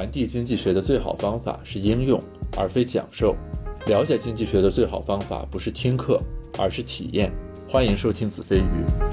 传递经济学的最好方法是应用，而非讲授。了解经济学的最好方法不是听课，而是体验。欢迎收听子非鱼。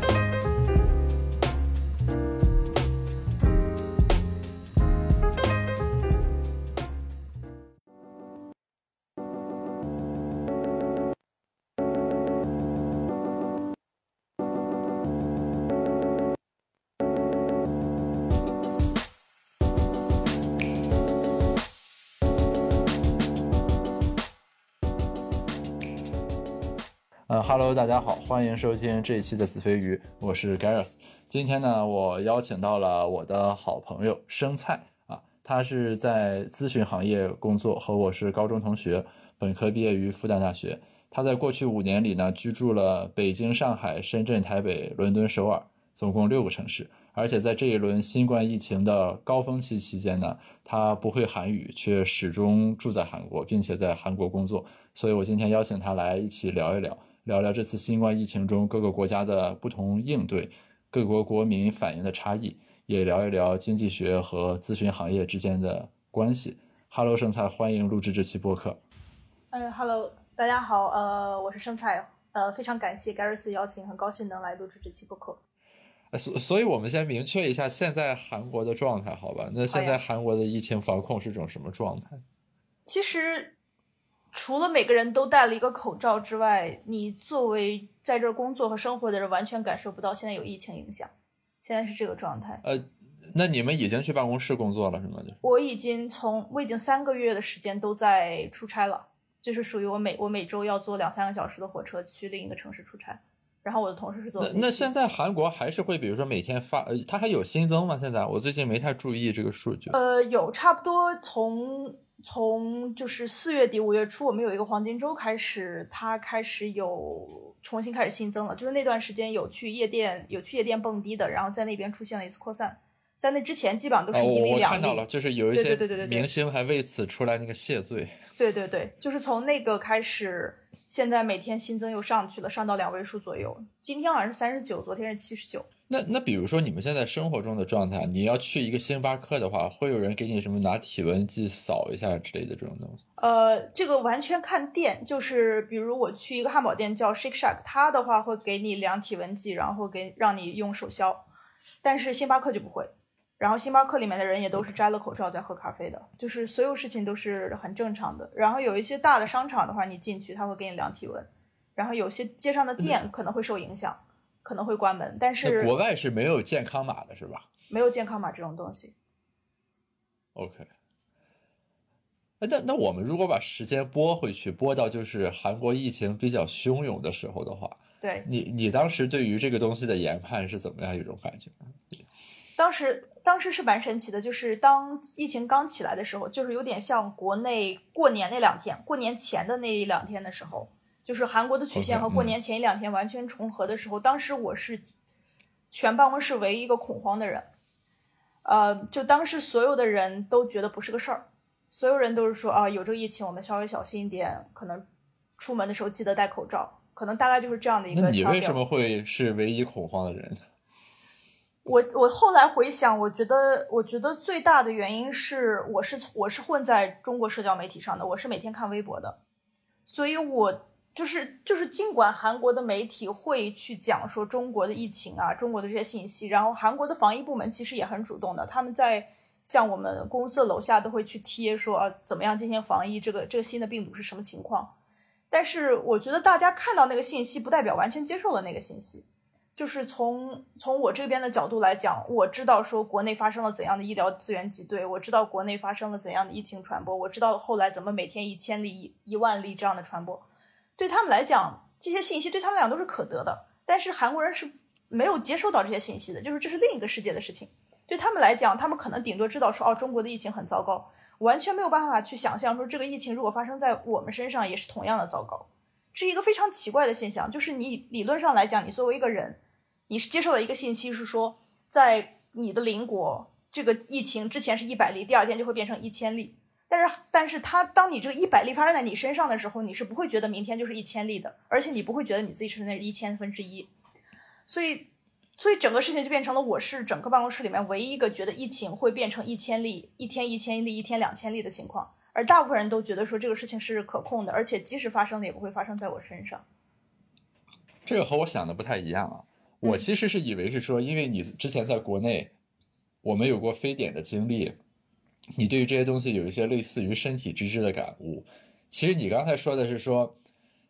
Hello，大家好，欢迎收听这一期的子非鱼，我是 Gareth。今天呢，我邀请到了我的好朋友生菜啊，他是在咨询行业工作，和我是高中同学，本科毕业于复旦大学。他在过去五年里呢，居住了北京、上海、深圳、台北、伦敦、首尔，总共六个城市。而且在这一轮新冠疫情的高峰期期间呢，他不会韩语，却始终住在韩国，并且在韩国工作。所以我今天邀请他来一起聊一聊。聊聊这次新冠疫情中各个国家的不同应对，各国国民反应的差异，也聊一聊经济学和咨询行业之间的关系。Hello，生菜，欢迎录制这期播客。嗯，Hello，大家好，呃，我是生菜，呃，非常感谢 Gareth 的邀请，很高兴能来录制这期播客。所所以，我们先明确一下现在韩国的状态，好吧？那现在韩国的疫情防控是种什么状态？其实。除了每个人都戴了一个口罩之外，你作为在这儿工作和生活的人，完全感受不到现在有疫情影响。现在是这个状态。呃，那你们已经去办公室工作了是吗？就我已经从我已经三个月的时间都在出差了，就是属于我每我每周要坐两三个小时的火车去另一个城市出差。然后我的同事是坐。那现在韩国还是会，比如说每天发，呃，它还有新增吗？现在我最近没太注意这个数据。呃，有差不多从。从就是四月底五月初，我们有一个黄金周开始，它开始有重新开始新增了。就是那段时间有去夜店，有去夜店蹦迪的，然后在那边出现了一次扩散。在那之前，基本上都是一例两例。我看到了，就是有一些对对对对明星还为此出来那个谢罪。对对对，就是从那个开始，现在每天新增又上去了，上到两位数左右。今天好像是三十九，昨天是七十九。那那比如说你们现在生活中的状态，你要去一个星巴克的话，会有人给你什么拿体温计扫一下之类的这种东西？呃，这个完全看店，就是比如我去一个汉堡店叫 Shake Shack，它的话会给你量体温计，然后给让你用手消，但是星巴克就不会。然后星巴克里面的人也都是摘了口罩在喝咖啡的，就是所有事情都是很正常的。然后有一些大的商场的话，你进去他会给你量体温，然后有些街上的店可能会受影响。可能会关门，但是国外是没有健康码的，是吧？没有健康码这种东西。OK，那那我们如果把时间拨回去，拨到就是韩国疫情比较汹涌的时候的话，对你，你当时对于这个东西的研判是怎么样一种感觉？当时，当时是蛮神奇的，就是当疫情刚起来的时候，就是有点像国内过年那两天，过年前的那一两天的时候。就是韩国的曲线和过年前一两天完全重合的时候，当时我是全办公室唯一一个恐慌的人，呃，就当时所有的人都觉得不是个事儿，所有人都是说啊，有这个疫情，我们稍微小心一点，可能出门的时候记得戴口罩，可能大概就是这样的一个。那你为什么会是唯一恐慌的人？我我后来回想，我觉得我觉得最大的原因是，我是我是混在中国社交媒体上的，我是每天看微博的，所以我。就是就是，尽管韩国的媒体会去讲说中国的疫情啊，中国的这些信息，然后韩国的防疫部门其实也很主动的，他们在像我们公司楼下都会去贴说啊，怎么样进行防疫，这个这个新的病毒是什么情况。但是我觉得大家看到那个信息，不代表完全接受了那个信息。就是从从我这边的角度来讲，我知道说国内发生了怎样的医疗资源挤兑，我知道国内发生了怎样的疫情传播，我知道后来怎么每天一千例、一一万例这样的传播。对他们来讲，这些信息对他们俩都是可得的，但是韩国人是没有接收到这些信息的，就是这是另一个世界的事情。对他们来讲，他们可能顶多知道说，哦，中国的疫情很糟糕，完全没有办法去想象说这个疫情如果发生在我们身上也是同样的糟糕，是一个非常奇怪的现象。就是你理论上来讲，你作为一个人，你是接受了一个信息，是说在你的邻国这个疫情之前是一百例，第二天就会变成一千例。但是，但是他当你这个一百例发生在你身上的时候，你是不会觉得明天就是一千例的，而且你不会觉得你自己是那一千分之一。所以，所以整个事情就变成了我是整个办公室里面唯一一个觉得疫情会变成一千例，一天一千例，一天两千例的情况，而大部分人都觉得说这个事情是可控的，而且即使发生了也不会发生在我身上。这个和我想的不太一样啊！我其实是以为是说，因为你之前在国内，我们有过非典的经历，你对于这些东西有一些类似于身体之知的感悟。其实你刚才说的是说，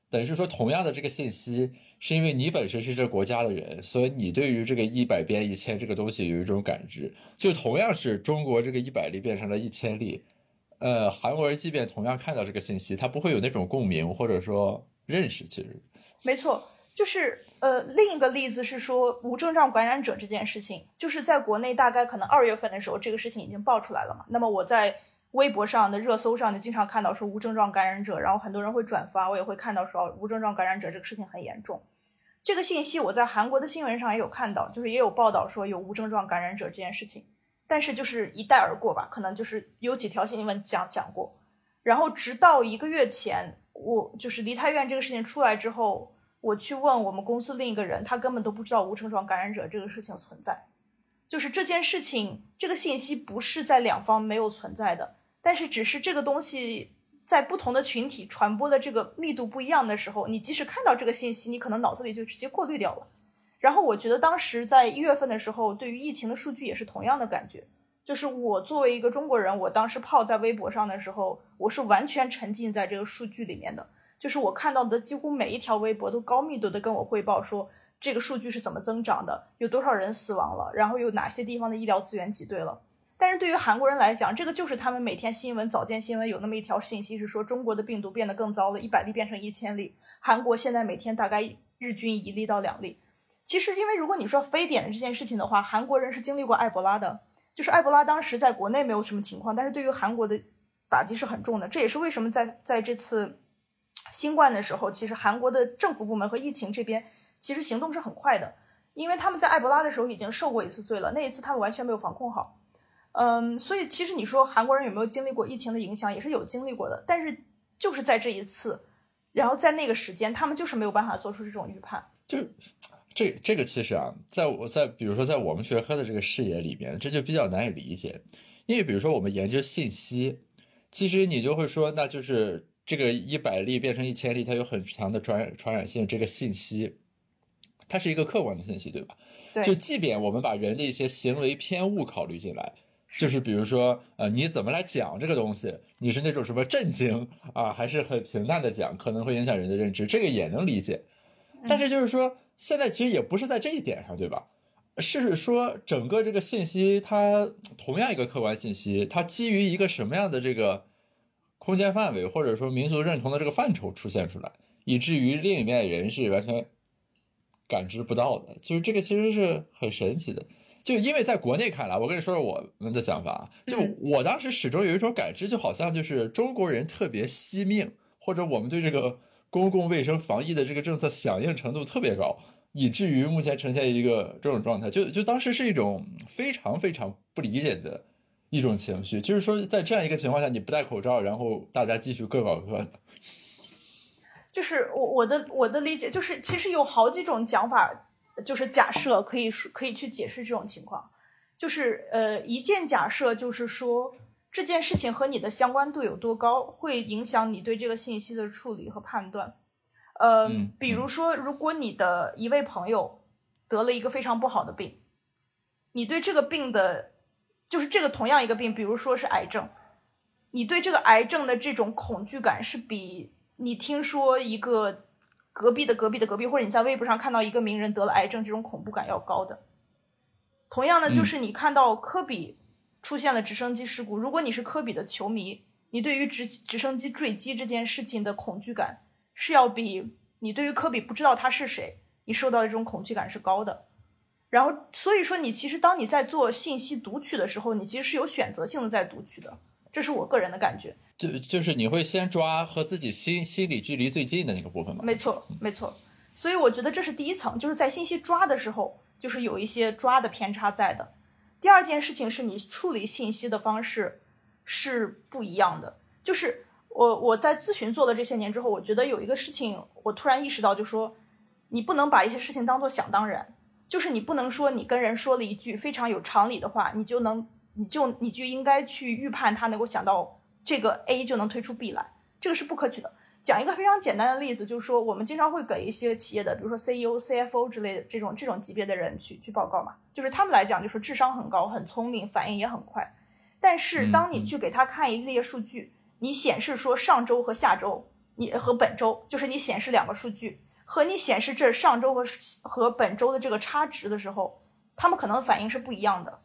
等于是说同样的这个信息，是因为你本身是这国家的人，所以你对于这个一百变一千这个东西有一种感知。就同样是中国这个一百例变成了一千例，呃，韩国人即便同样看到这个信息，他不会有那种共鸣或者说认识。其实，没错。就是呃，另一个例子是说无症状感染者这件事情，就是在国内大概可能二月份的时候，这个事情已经爆出来了嘛。那么我在微博上的热搜上就经常看到说无症状感染者，然后很多人会转发，我也会看到说无症状感染者这个事情很严重。这个信息我在韩国的新闻上也有看到，就是也有报道说有无症状感染者这件事情，但是就是一带而过吧，可能就是有几条新闻讲讲过。然后直到一个月前，我就是梨泰院这个事情出来之后。我去问我们公司另一个人，他根本都不知道无症状感染者这个事情存在，就是这件事情这个信息不是在两方没有存在的，但是只是这个东西在不同的群体传播的这个密度不一样的时候，你即使看到这个信息，你可能脑子里就直接过滤掉了。然后我觉得当时在一月份的时候，对于疫情的数据也是同样的感觉，就是我作为一个中国人，我当时泡在微博上的时候，我是完全沉浸在这个数据里面的。就是我看到的几乎每一条微博都高密度的跟我汇报说这个数据是怎么增长的，有多少人死亡了，然后有哪些地方的医疗资源挤兑了。但是对于韩国人来讲，这个就是他们每天新闻早间新闻有那么一条信息是说中国的病毒变得更糟了，一百例变成一千例，韩国现在每天大概日均一例到两例。其实因为如果你说非典的这件事情的话，韩国人是经历过埃博拉的，就是埃博拉当时在国内没有什么情况，但是对于韩国的打击是很重的。这也是为什么在在这次。新冠的时候，其实韩国的政府部门和疫情这边其实行动是很快的，因为他们在埃博拉的时候已经受过一次罪了，那一次他们完全没有防控好。嗯，所以其实你说韩国人有没有经历过疫情的影响，也是有经历过的，但是就是在这一次，然后在那个时间，他们就是没有办法做出这种预判。就这这个其实啊，在我在比如说在我们学科的这个视野里边，这就比较难以理解，因为比如说我们研究信息，其实你就会说那就是。这个一百例变成一千例，它有很强的传染传染性。这个信息，它是一个客观的信息，对吧？对。就即便我们把人的一些行为偏误考虑进来，就是比如说，呃，你怎么来讲这个东西？你是那种什么震惊啊，还是很平淡的讲，可能会影响人的认知，这个也能理解。但是就是说，现在其实也不是在这一点上，对吧？是说整个这个信息，它同样一个客观信息，它基于一个什么样的这个？空间范围或者说民族认同的这个范畴出现出来，以至于另一面人是完全感知不到的，就是这个其实是很神奇的。就因为在国内看来，我跟你说说我们的想法，就我当时始终有一种感知，就好像就是中国人特别惜命，或者我们对这个公共卫生防疫的这个政策响应程度特别高，以至于目前呈现一个这种状态，就就当时是一种非常非常不理解的。一种情绪，就是说，在这样一个情况下，你不戴口罩，然后大家继续各搞各的。就是我我的我的理解，就是其实有好几种讲法，就是假设可以可以去解释这种情况。就是呃，一件假设就是说，这件事情和你的相关度有多高，会影响你对这个信息的处理和判断。呃，比如说，如果你的一位朋友得了一个非常不好的病，你对这个病的。就是这个同样一个病，比如说是癌症，你对这个癌症的这种恐惧感是比你听说一个隔壁的隔壁的隔壁，或者你在微博上看到一个名人得了癌症这种恐怖感要高的。同样呢，就是你看到科比出现了直升机事故，如果你是科比的球迷，你对于直直升机坠机这件事情的恐惧感是要比你对于科比不知道他是谁，你受到的这种恐惧感是高的。然后，所以说，你其实当你在做信息读取的时候，你其实是有选择性的在读取的，这是我个人的感觉。就就是你会先抓和自己心心理距离最近的那个部分吗？没错，没错。所以我觉得这是第一层，就是在信息抓的时候，就是有一些抓的偏差在的。第二件事情是你处理信息的方式是不一样的。就是我我在咨询做了这些年之后，我觉得有一个事情我突然意识到，就说你不能把一些事情当做想当然。就是你不能说你跟人说了一句非常有常理的话，你就能你就你就应该去预判他能够想到这个 A 就能推出 B 来，这个是不可取的。讲一个非常简单的例子，就是说我们经常会给一些企业的，比如说 CEO、CFO 之类的这种这种级别的人去去报告嘛，就是他们来讲就是智商很高、很聪明、反应也很快。但是当你去给他看一列数据，你显示说上周和下周，你和本周，就是你显示两个数据，和你显示这上周和和本周的这个差值的时候，他们可能反应是不一样的。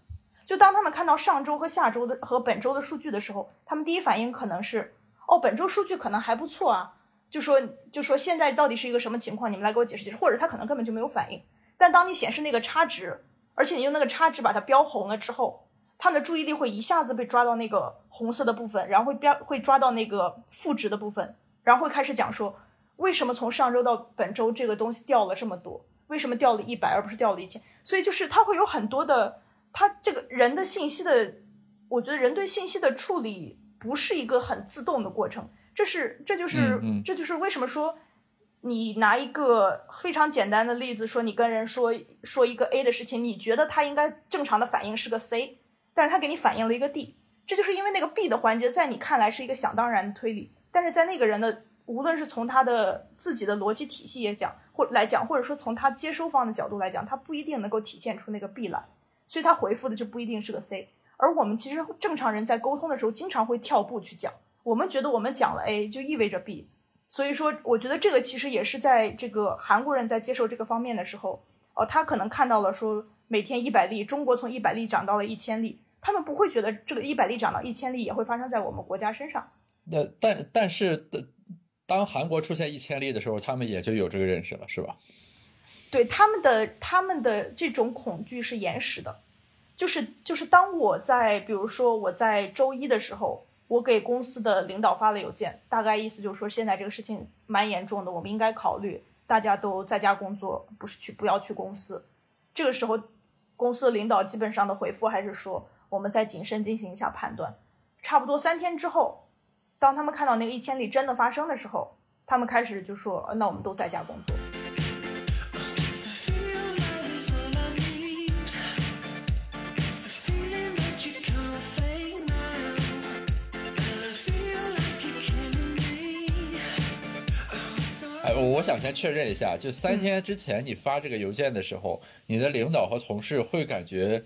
就当他们看到上周和下周的和本周的数据的时候，他们第一反应可能是。哦，本周数据可能还不错啊，就说就说现在到底是一个什么情况？你们来给我解释解释，或者他可能根本就没有反应。但当你显示那个差值，而且你用那个差值把它标红了之后，他们的注意力会一下子被抓到那个红色的部分，然后会标会抓到那个负值的部分，然后会开始讲说为什么从上周到本周这个东西掉了这么多？为什么掉了一百而不是掉了一千？所以就是他会有很多的，他这个人的信息的，我觉得人对信息的处理。不是一个很自动的过程，这是这就是这就是为什么说你拿一个非常简单的例子说你跟人说说一个 A 的事情，你觉得他应该正常的反应是个 C，但是他给你反映了一个 D，这就是因为那个 B 的环节在你看来是一个想当然的推理，但是在那个人的无论是从他的自己的逻辑体系也讲或来讲，或者说从他接收方的角度来讲，他不一定能够体现出那个 B 来，所以他回复的就不一定是个 C。而我们其实正常人在沟通的时候，经常会跳步去讲。我们觉得我们讲了 A 就意味着 B，所以说我觉得这个其实也是在这个韩国人在接受这个方面的时候，哦，他可能看到了说每天一百例，中国从一百例涨到了一千例，他们不会觉得这个一百例涨到一千例也会发生在我们国家身上。那但但是当韩国出现一千例的时候，他们也就有这个认识了，是吧？对他们的他们的这种恐惧是延时的。就是就是，当我在比如说我在周一的时候，我给公司的领导发了邮件，大概意思就是说现在这个事情蛮严重的，我们应该考虑大家都在家工作，不是去不要去公司。这个时候，公司领导基本上的回复还是说我们再谨慎进行一下判断。差不多三天之后，当他们看到那个一千里真的发生的时候，他们开始就说那我们都在家工作。我想先确认一下，就三天之前你发这个邮件的时候，你的领导和同事会感觉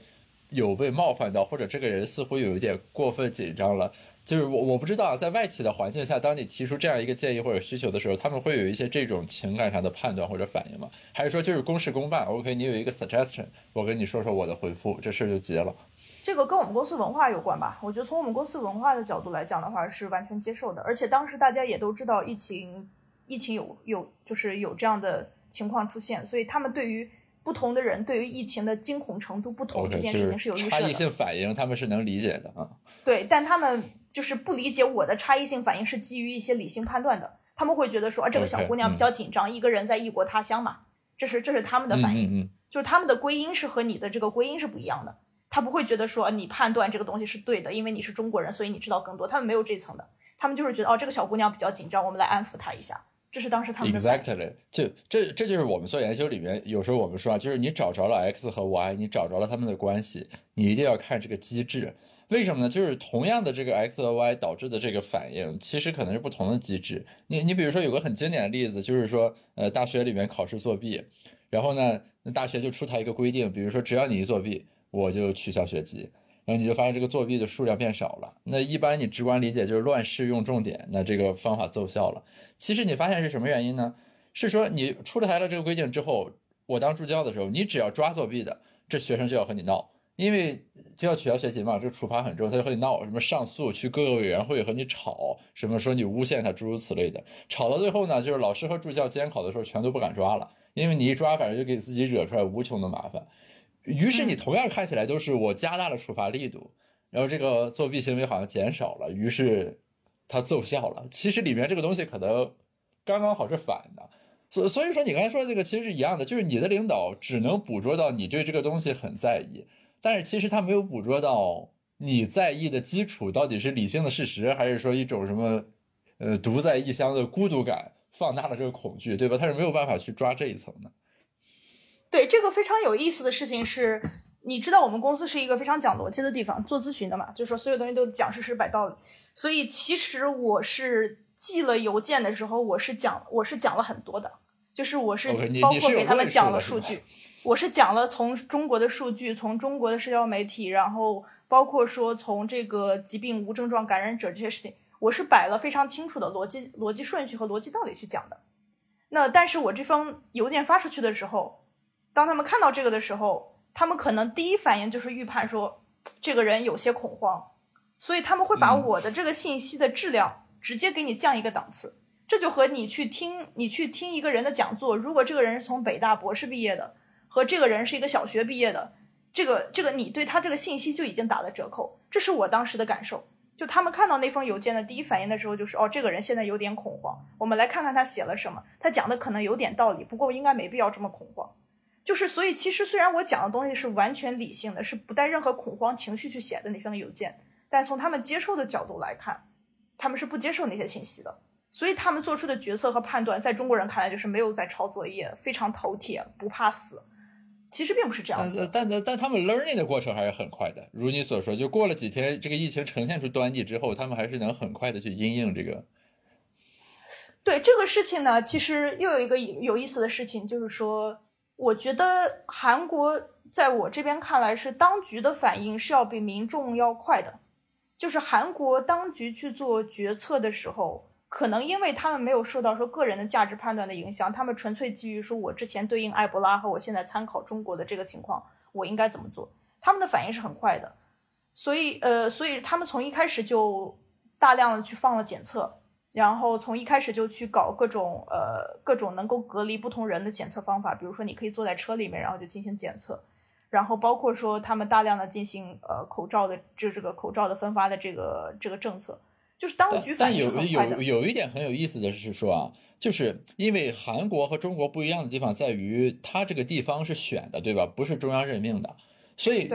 有被冒犯到，或者这个人似乎有一点过分紧张了。就是我我不知道，在外企的环境下，当你提出这样一个建议或者需求的时候，他们会有一些这种情感上的判断或者反应吗？还是说就是公事公办？OK，你有一个 suggestion，我跟你说说我的回复，这事儿就结了。这个跟我们公司文化有关吧？我觉得从我们公司文化的角度来讲的话，是完全接受的。而且当时大家也都知道疫情。疫情有有就是有这样的情况出现，所以他们对于不同的人对于疫情的惊恐程度不同这件事情是有预设的。差异性反应他们是能理解的啊。对，但他们就是不理解我的差异性反应是基于一些理性判断的。他们会觉得说啊，这个小姑娘比较紧张，一个人在异国他乡嘛，这是这是他们的反应，就是他们的归因是和你的这个归因是不一样的。他不会觉得说你判断这个东西是对的，因为你是中国人，所以你知道更多。他们没有这层的，他们就是觉得哦，这个小姑娘比较紧张，我们来安抚她一下。这是当时他们 exactly 就这这就是我们做研究里面有时候我们说啊，就是你找着了 x 和 y，你找着了他们的关系，你一定要看这个机制。为什么呢？就是同样的这个 x 和 y 导致的这个反应，其实可能是不同的机制。你你比如说有个很经典的例子，就是说呃大学里面考试作弊，然后呢那大学就出台一个规定，比如说只要你一作弊，我就取消学籍。然后你就发现这个作弊的数量变少了。那一般你直观理解就是乱试用重点，那这个方法奏效了。其实你发现是什么原因呢？是说你出台了这个规定之后，我当助教的时候，你只要抓作弊的，这学生就要和你闹，因为就要取消学籍嘛，这个处罚很重，他就和你闹，什么上诉去各个委员会和你吵，什么说你诬陷他，诸如此类的。吵到最后呢，就是老师和助教监考的时候全都不敢抓了，因为你一抓，反正就给自己惹出来无穷的麻烦。于是你同样看起来都是我加大了处罚力度，然后这个作弊行为好像减少了，于是它奏效了。其实里面这个东西可能刚刚好是反的，所所以说你刚才说的这个其实是一样的，就是你的领导只能捕捉到你对这个东西很在意，但是其实他没有捕捉到你在意的基础到底是理性的事实，还是说一种什么呃独在异乡的孤独感放大了这个恐惧，对吧？他是没有办法去抓这一层的。对这个非常有意思的事情是，你知道我们公司是一个非常讲逻辑的地方，做咨询的嘛，就是说所有东西都讲事实摆道理。所以其实我是寄了邮件的时候，我是讲我是讲了很多的，就是我是包括给他们讲了数据，我是讲了从中国的数据，从中国的社交媒体，然后包括说从这个疾病无症状感染者这些事情，我是摆了非常清楚的逻辑逻辑顺序和逻辑道理去讲的。那但是我这封邮件发出去的时候。当他们看到这个的时候，他们可能第一反应就是预判说，这个人有些恐慌，所以他们会把我的这个信息的质量直接给你降一个档次。这就和你去听你去听一个人的讲座，如果这个人是从北大博士毕业的，和这个人是一个小学毕业的，这个这个你对他这个信息就已经打了折扣。这是我当时的感受。就他们看到那封邮件的第一反应的时候，就是哦，这个人现在有点恐慌。我们来看看他写了什么，他讲的可能有点道理，不过应该没必要这么恐慌。就是，所以其实虽然我讲的东西是完全理性的，是不带任何恐慌情绪去写的那封邮件，但从他们接受的角度来看，他们是不接受那些信息的，所以他们做出的决策和判断，在中国人看来就是没有在抄作业，非常头铁，不怕死。其实并不是这样子，但但但他们 learning 的过程还是很快的，如你所说，就过了几天，这个疫情呈现出端倪之后，他们还是能很快的去应应这个。对这个事情呢，其实又有一个有意思的事情，就是说。我觉得韩国在我这边看来是当局的反应是要比民众要快的，就是韩国当局去做决策的时候，可能因为他们没有受到说个人的价值判断的影响，他们纯粹基于说我之前对应埃博拉和我现在参考中国的这个情况，我应该怎么做，他们的反应是很快的，所以呃，所以他们从一开始就大量的去放了检测。然后从一开始就去搞各种呃各种能够隔离不同人的检测方法，比如说你可以坐在车里面，然后就进行检测，然后包括说他们大量的进行呃口罩的就这个口罩的分发的这个这个政策，就是当局反应但有有有一点很有意思的是说啊，就是因为韩国和中国不一样的地方在于，它这个地方是选的，对吧？不是中央任命的。所以，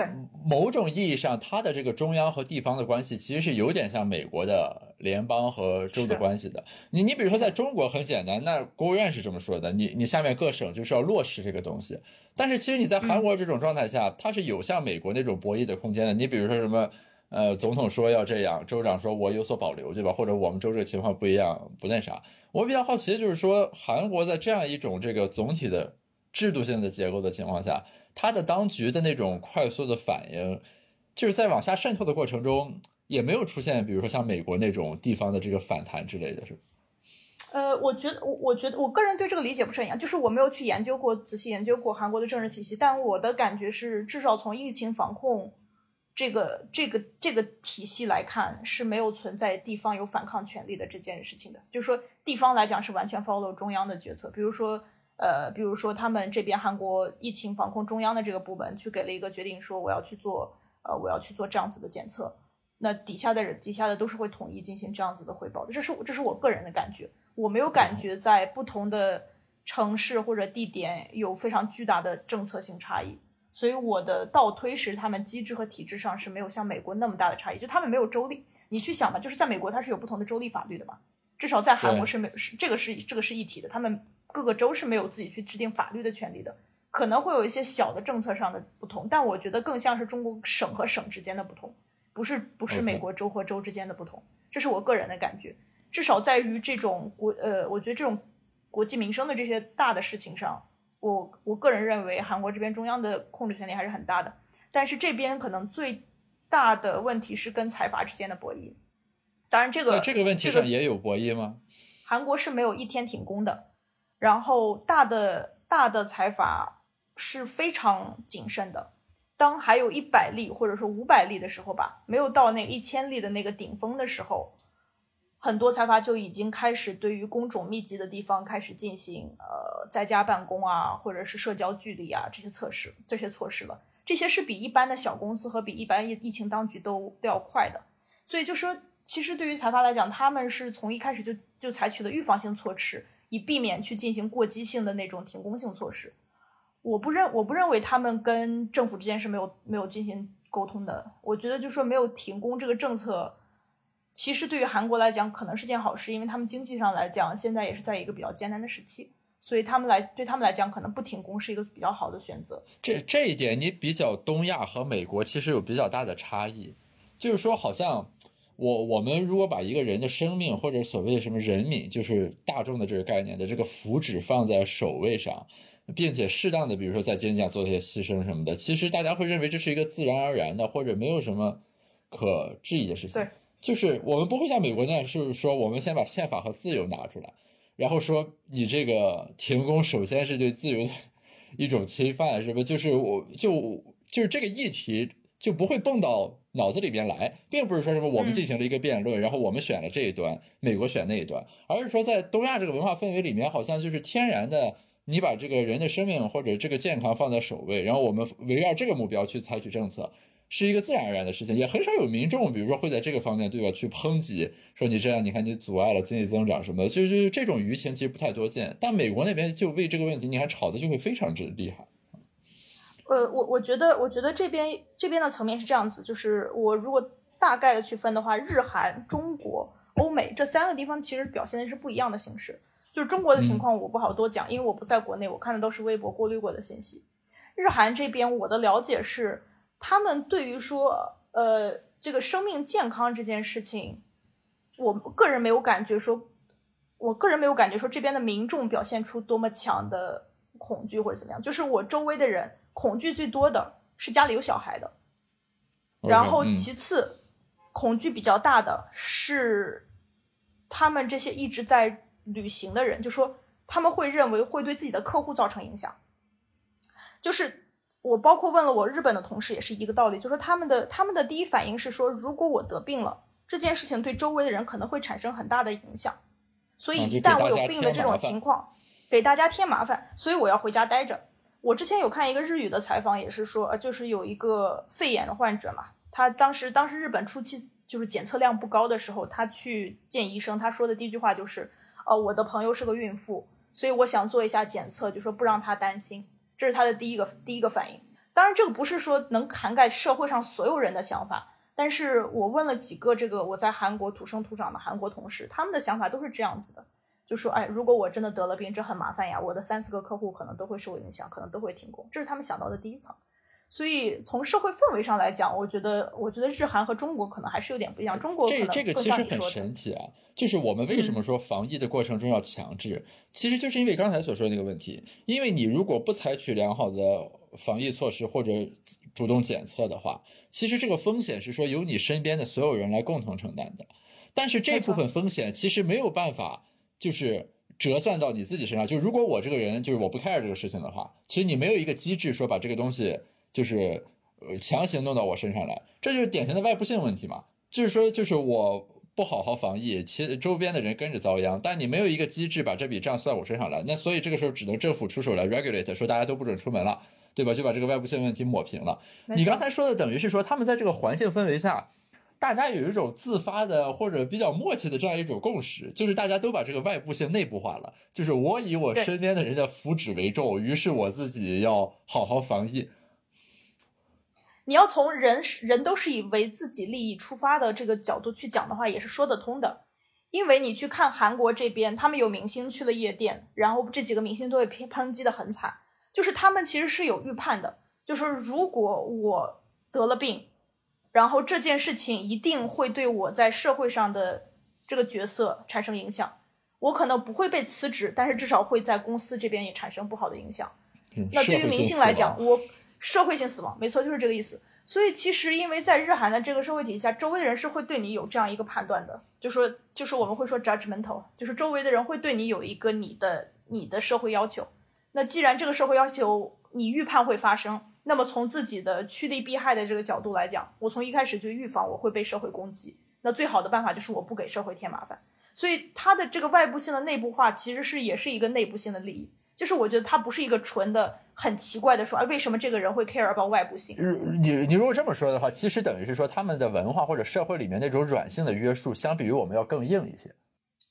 某种意义上，它的这个中央和地方的关系，其实是有点像美国的联邦和州的关系的。你你比如说，在中国很简单，那国务院是这么说的，你你下面各省就是要落实这个东西。但是其实你在韩国这种状态下，它是有像美国那种博弈的空间的。你比如说什么，呃，总统说要这样，州长说我有所保留，对吧？或者我们州这个情况不一样，不那啥。我比较好奇的就是说，韩国在这样一种这个总体的制度性的结构的情况下。他的当局的那种快速的反应，就是在往下渗透的过程中，也没有出现，比如说像美国那种地方的这个反弹之类的，是呃，我觉得，我我觉得，我个人对这个理解不是很一样，就是我没有去研究过，仔细研究过韩国的政治体系，但我的感觉是，至少从疫情防控这个这个这个体系来看，是没有存在地方有反抗权利的这件事情的，就是说地方来讲是完全 follow 中央的决策，比如说。呃，比如说他们这边韩国疫情防控中央的这个部门去给了一个决定，说我要去做，呃，我要去做这样子的检测，那底下的人底下的都是会统一进行这样子的汇报的，这是这是我个人的感觉，我没有感觉在不同的城市或者地点有非常巨大的政策性差异，所以我的倒推是他们机制和体制上是没有像美国那么大的差异，就他们没有州立，你去想吧，就是在美国它是有不同的州立法律的嘛，至少在韩国是没是这个是这个是一体的，他们。各个州是没有自己去制定法律的权利的，可能会有一些小的政策上的不同，但我觉得更像是中国省和省之间的不同，不是不是美国州和州之间的不同，这是我个人的感觉。至少在于这种国呃，我觉得这种国计民生的这些大的事情上，我我个人认为韩国这边中央的控制权力还是很大的，但是这边可能最大的问题是跟财阀之间的博弈。当然，这个在这个问题上也有博弈吗？韩国是没有一天停工的。然后大的大的财阀是非常谨慎的，当还有一百例或者说五百例的时候吧，没有到那一千例的那个顶峰的时候，很多财阀就已经开始对于工种密集的地方开始进行呃在家办公啊，或者是社交距离啊这些测试这些措施了。这些是比一般的小公司和比一般疫疫情当局都都要快的。所以就说，其实对于财阀来讲，他们是从一开始就就采取了预防性措施。以避免去进行过激性的那种停工性措施，我不认我不认为他们跟政府之间是没有没有进行沟通的。我觉得就说没有停工这个政策，其实对于韩国来讲可能是件好事，因为他们经济上来讲现在也是在一个比较艰难的时期，所以他们来对他们来讲，可能不停工是一个比较好的选择。这这一点你比较东亚和美国其实有比较大的差异，就是说好像我我们如果把一个人的生命或者所谓的什么人民，就是大众的这个概念的这个福祉放在首位上。并且适当的，比如说在经济上做一些牺牲什么的，其实大家会认为这是一个自然而然的，或者没有什么可质疑的事情。对，就是我们不会像美国那样，是说我们先把宪法和自由拿出来，然后说你这个停工首先是对自由的 一种侵犯，是不？就是我就就是这个议题就不会蹦到脑子里边来，并不是说什么我们进行了一个辩论，然后我们选了这一端，美国选那一端，而是说在东亚这个文化氛围里面，好像就是天然的。你把这个人的生命或者这个健康放在首位，然后我们围绕这个目标去采取政策，是一个自然而然的事情，也很少有民众，比如说会在这个方面，对吧？去抨击说你这样，你看你阻碍了经济增长什么的，就是这种舆情其实不太多见。但美国那边就为这个问题，你看吵的就会非常之厉害。呃，我我觉得，我觉得这边这边的层面是这样子，就是我如果大概的去分的话，日韩、中国、欧美这三个地方其实表现的是不一样的形式。就是中国的情况，我不好多讲，因为我不在国内，我看的都是微博过滤过的信息。日韩这边，我的了解是，他们对于说，呃，这个生命健康这件事情，我个人没有感觉说，我个人没有感觉说这边的民众表现出多么强的恐惧或者怎么样。就是我周围的人，恐惧最多的是家里有小孩的，然后其次，恐惧比较大的是他们这些一直在。旅行的人就说他们会认为会对自己的客户造成影响，就是我包括问了我日本的同事也是一个道理，就说他们的他们的第一反应是说，如果我得病了，这件事情对周围的人可能会产生很大的影响，所以一旦我有病的这种情况，给大家添麻烦，所以我要回家待着。我之前有看一个日语的采访，也是说，呃，就是有一个肺炎的患者嘛，他当时当时日本初期就是检测量不高的时候，他去见医生，他说的第一句话就是。呃，我的朋友是个孕妇，所以我想做一下检测，就说不让她担心，这是他的第一个第一个反应。当然，这个不是说能涵盖社会上所有人的想法，但是我问了几个这个我在韩国土生土长的韩国同事，他们的想法都是这样子的，就说，哎，如果我真的得了病，这很麻烦呀，我的三四个客户可能都会受影响，可能都会停工，这是他们想到的第一层。所以从社会氛围上来讲，我觉得，我觉得日韩和中国可能还是有点不一样。中国这这个其实很神奇啊，就是我们为什么说防疫的过程中要强制，其实就是因为刚才所说的那个问题。因为你如果不采取良好的防疫措施或者主动检测的话，其实这个风险是说由你身边的所有人来共同承担的。但是这部分风险其实没有办法就是折算到你自己身上。就如果我这个人就是我不 care 这个事情的话，其实你没有一个机制说把这个东西。就是呃强行弄到我身上来，这就是典型的外部性问题嘛。就是说，就是我不好好防疫，其周边的人跟着遭殃，但你没有一个机制把这笔账算我身上来，那所以这个时候只能政府出手来 regulate，说大家都不准出门了，对吧？就把这个外部性问题抹平了。你刚才说的等于是说，他们在这个环境氛围下，大家有一种自发的或者比较默契的这样一种共识，就是大家都把这个外部性内部化了，就是我以我身边的人的福祉为重，于是我自己要好好防疫。你要从人人都是以为自己利益出发的这个角度去讲的话，也是说得通的。因为你去看韩国这边，他们有明星去了夜店，然后这几个明星都被抨抨击的很惨，就是他们其实是有预判的，就是如果我得了病，然后这件事情一定会对我在社会上的这个角色产生影响，我可能不会被辞职，但是至少会在公司这边也产生不好的影响。那对于明星来讲，我。社会性死亡，没错，就是这个意思。所以其实，因为在日韩的这个社会体系下，周围的人是会对你有这样一个判断的，就说，就是我们会说 judgmental，就是周围的人会对你有一个你的你的社会要求。那既然这个社会要求你预判会发生，那么从自己的趋利避害的这个角度来讲，我从一开始就预防我会被社会攻击。那最好的办法就是我不给社会添麻烦。所以它的这个外部性的内部化，其实是也是一个内部性的利益。就是我觉得它不是一个纯的很奇怪的说，哎，为什么这个人会 care about 外部性？你你如果这么说的话，其实等于是说他们的文化或者社会里面那种软性的约束，相比于我们要更硬一些。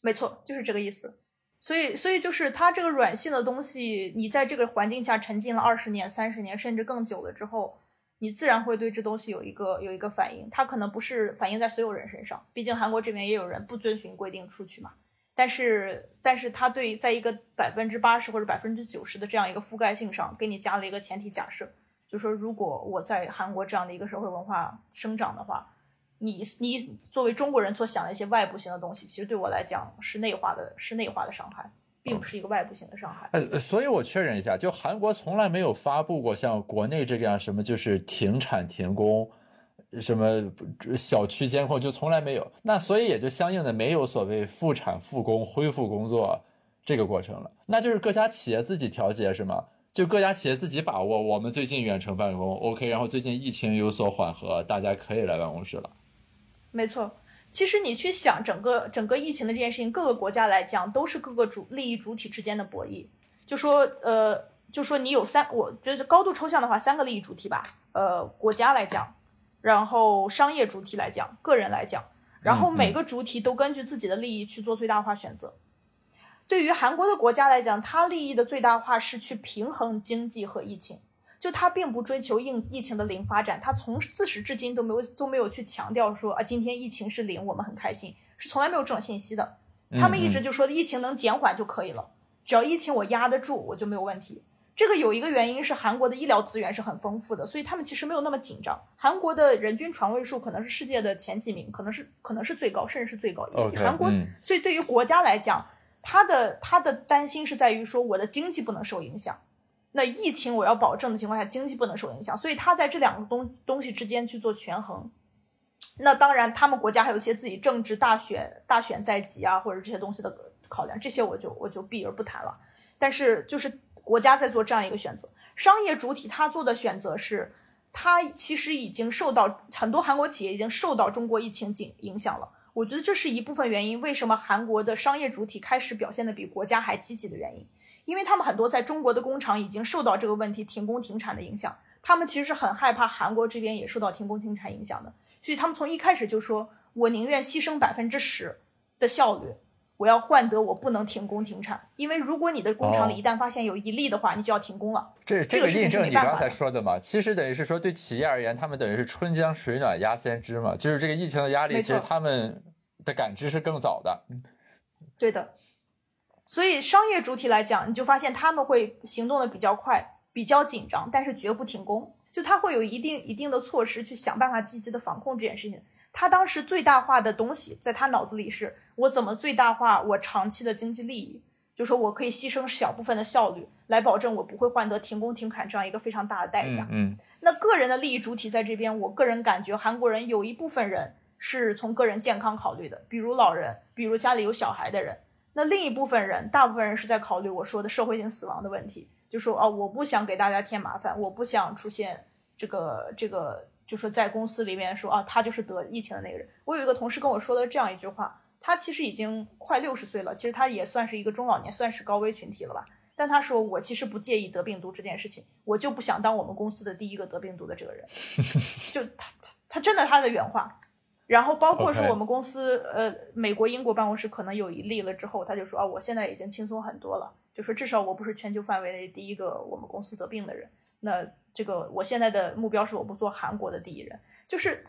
没错，就是这个意思。所以，所以就是它这个软性的东西，你在这个环境下沉浸了二十年、三十年，甚至更久了之后，你自然会对这东西有一个有一个反应。它可能不是反映在所有人身上，毕竟韩国这边也有人不遵循规定出去嘛。但是但是它对在一个百分之八十或者百分之九十的这样一个覆盖性上，给你加了一个前提假设，就说如果我在韩国这样的一个社会文化生长的话，你你作为中国人所想的一些外部性的东西，其实对我来讲是内化的，是内化的伤害。并不是一个外部性的伤害。呃，所以我确认一下，就韩国从来没有发布过像国内这样什么就是停产停工，什么小区监控，就从来没有。那所以也就相应的没有所谓复产复工恢复工作这个过程了。那就是各家企业自己调节是吗？就各家企业自己把握。我们最近远程办公 OK，然后最近疫情有所缓和，大家可以来办公室了。没错。其实你去想整个整个疫情的这件事情，各个国家来讲都是各个主利益主体之间的博弈。就说呃，就说你有三，我觉得高度抽象的话，三个利益主体吧。呃，国家来讲，然后商业主体来讲，个人来讲，然后每个主体都根据自己的利益去做最大化选择。对于韩国的国家来讲，它利益的最大化是去平衡经济和疫情。就它并不追求疫疫情的零发展，它从自始至今都没有都没有去强调说啊，今天疫情是零，我们很开心，是从来没有这种信息的。他们一直就说疫情能减缓就可以了，只要疫情我压得住，我就没有问题。这个有一个原因是韩国的医疗资源是很丰富的，所以他们其实没有那么紧张。韩国的人均床位数可能是世界的前几名，可能是可能是最高，甚至是最高。韩国，所以对于国家来讲，他的他的担心是在于说我的经济不能受影响。那疫情我要保证的情况下，经济不能受影响，所以他在这两个东东西之间去做权衡。那当然，他们国家还有一些自己政治大选大选在即啊，或者这些东西的考量，这些我就我就避而不谈了。但是就是国家在做这样一个选择，商业主体他做的选择是，他其实已经受到很多韩国企业已经受到中国疫情影影响了。我觉得这是一部分原因，为什么韩国的商业主体开始表现的比国家还积极的原因。因为他们很多在中国的工厂已经受到这个问题停工停产的影响，他们其实是很害怕韩国这边也受到停工停产影响的，所以他们从一开始就说：“我宁愿牺牲百分之十的效率，我要换得我不能停工停产。因为如果你的工厂里一旦发现有一例的话，你就要停工了。”这这个印证你刚才说的嘛？其实等于是说，对企业而言，他们等于是春江水暖鸭先知嘛，就是这个疫情的压力，其实他们的感知是更早的。对的。所以商业主体来讲，你就发现他们会行动的比较快，比较紧张，但是绝不停工。就他会有一定一定的措施去想办法积极的防控这件事情。他当时最大化的东西，在他脑子里是我怎么最大化我长期的经济利益，就说我可以牺牲小部分的效率，来保证我不会换得停工停产这样一个非常大的代价。嗯，那个人的利益主体在这边，我个人感觉韩国人有一部分人是从个人健康考虑的，比如老人，比如家里有小孩的人。那另一部分人，大部分人是在考虑我说的社会性死亡的问题，就说哦，我不想给大家添麻烦，我不想出现这个这个，就说在公司里面说啊，他就是得疫情的那个人。我有一个同事跟我说了这样一句话，他其实已经快六十岁了，其实他也算是一个中老年，算是高危群体了吧。但他说我其实不介意得病毒这件事情，我就不想当我们公司的第一个得病毒的这个人。就他他他真的他的原话。然后包括说我们公司，呃，美国、英国办公室可能有一例了之后，他就说啊，我现在已经轻松很多了，就说至少我不是全球范围内第一个我们公司得病的人。那这个我现在的目标是我不做韩国的第一人，就是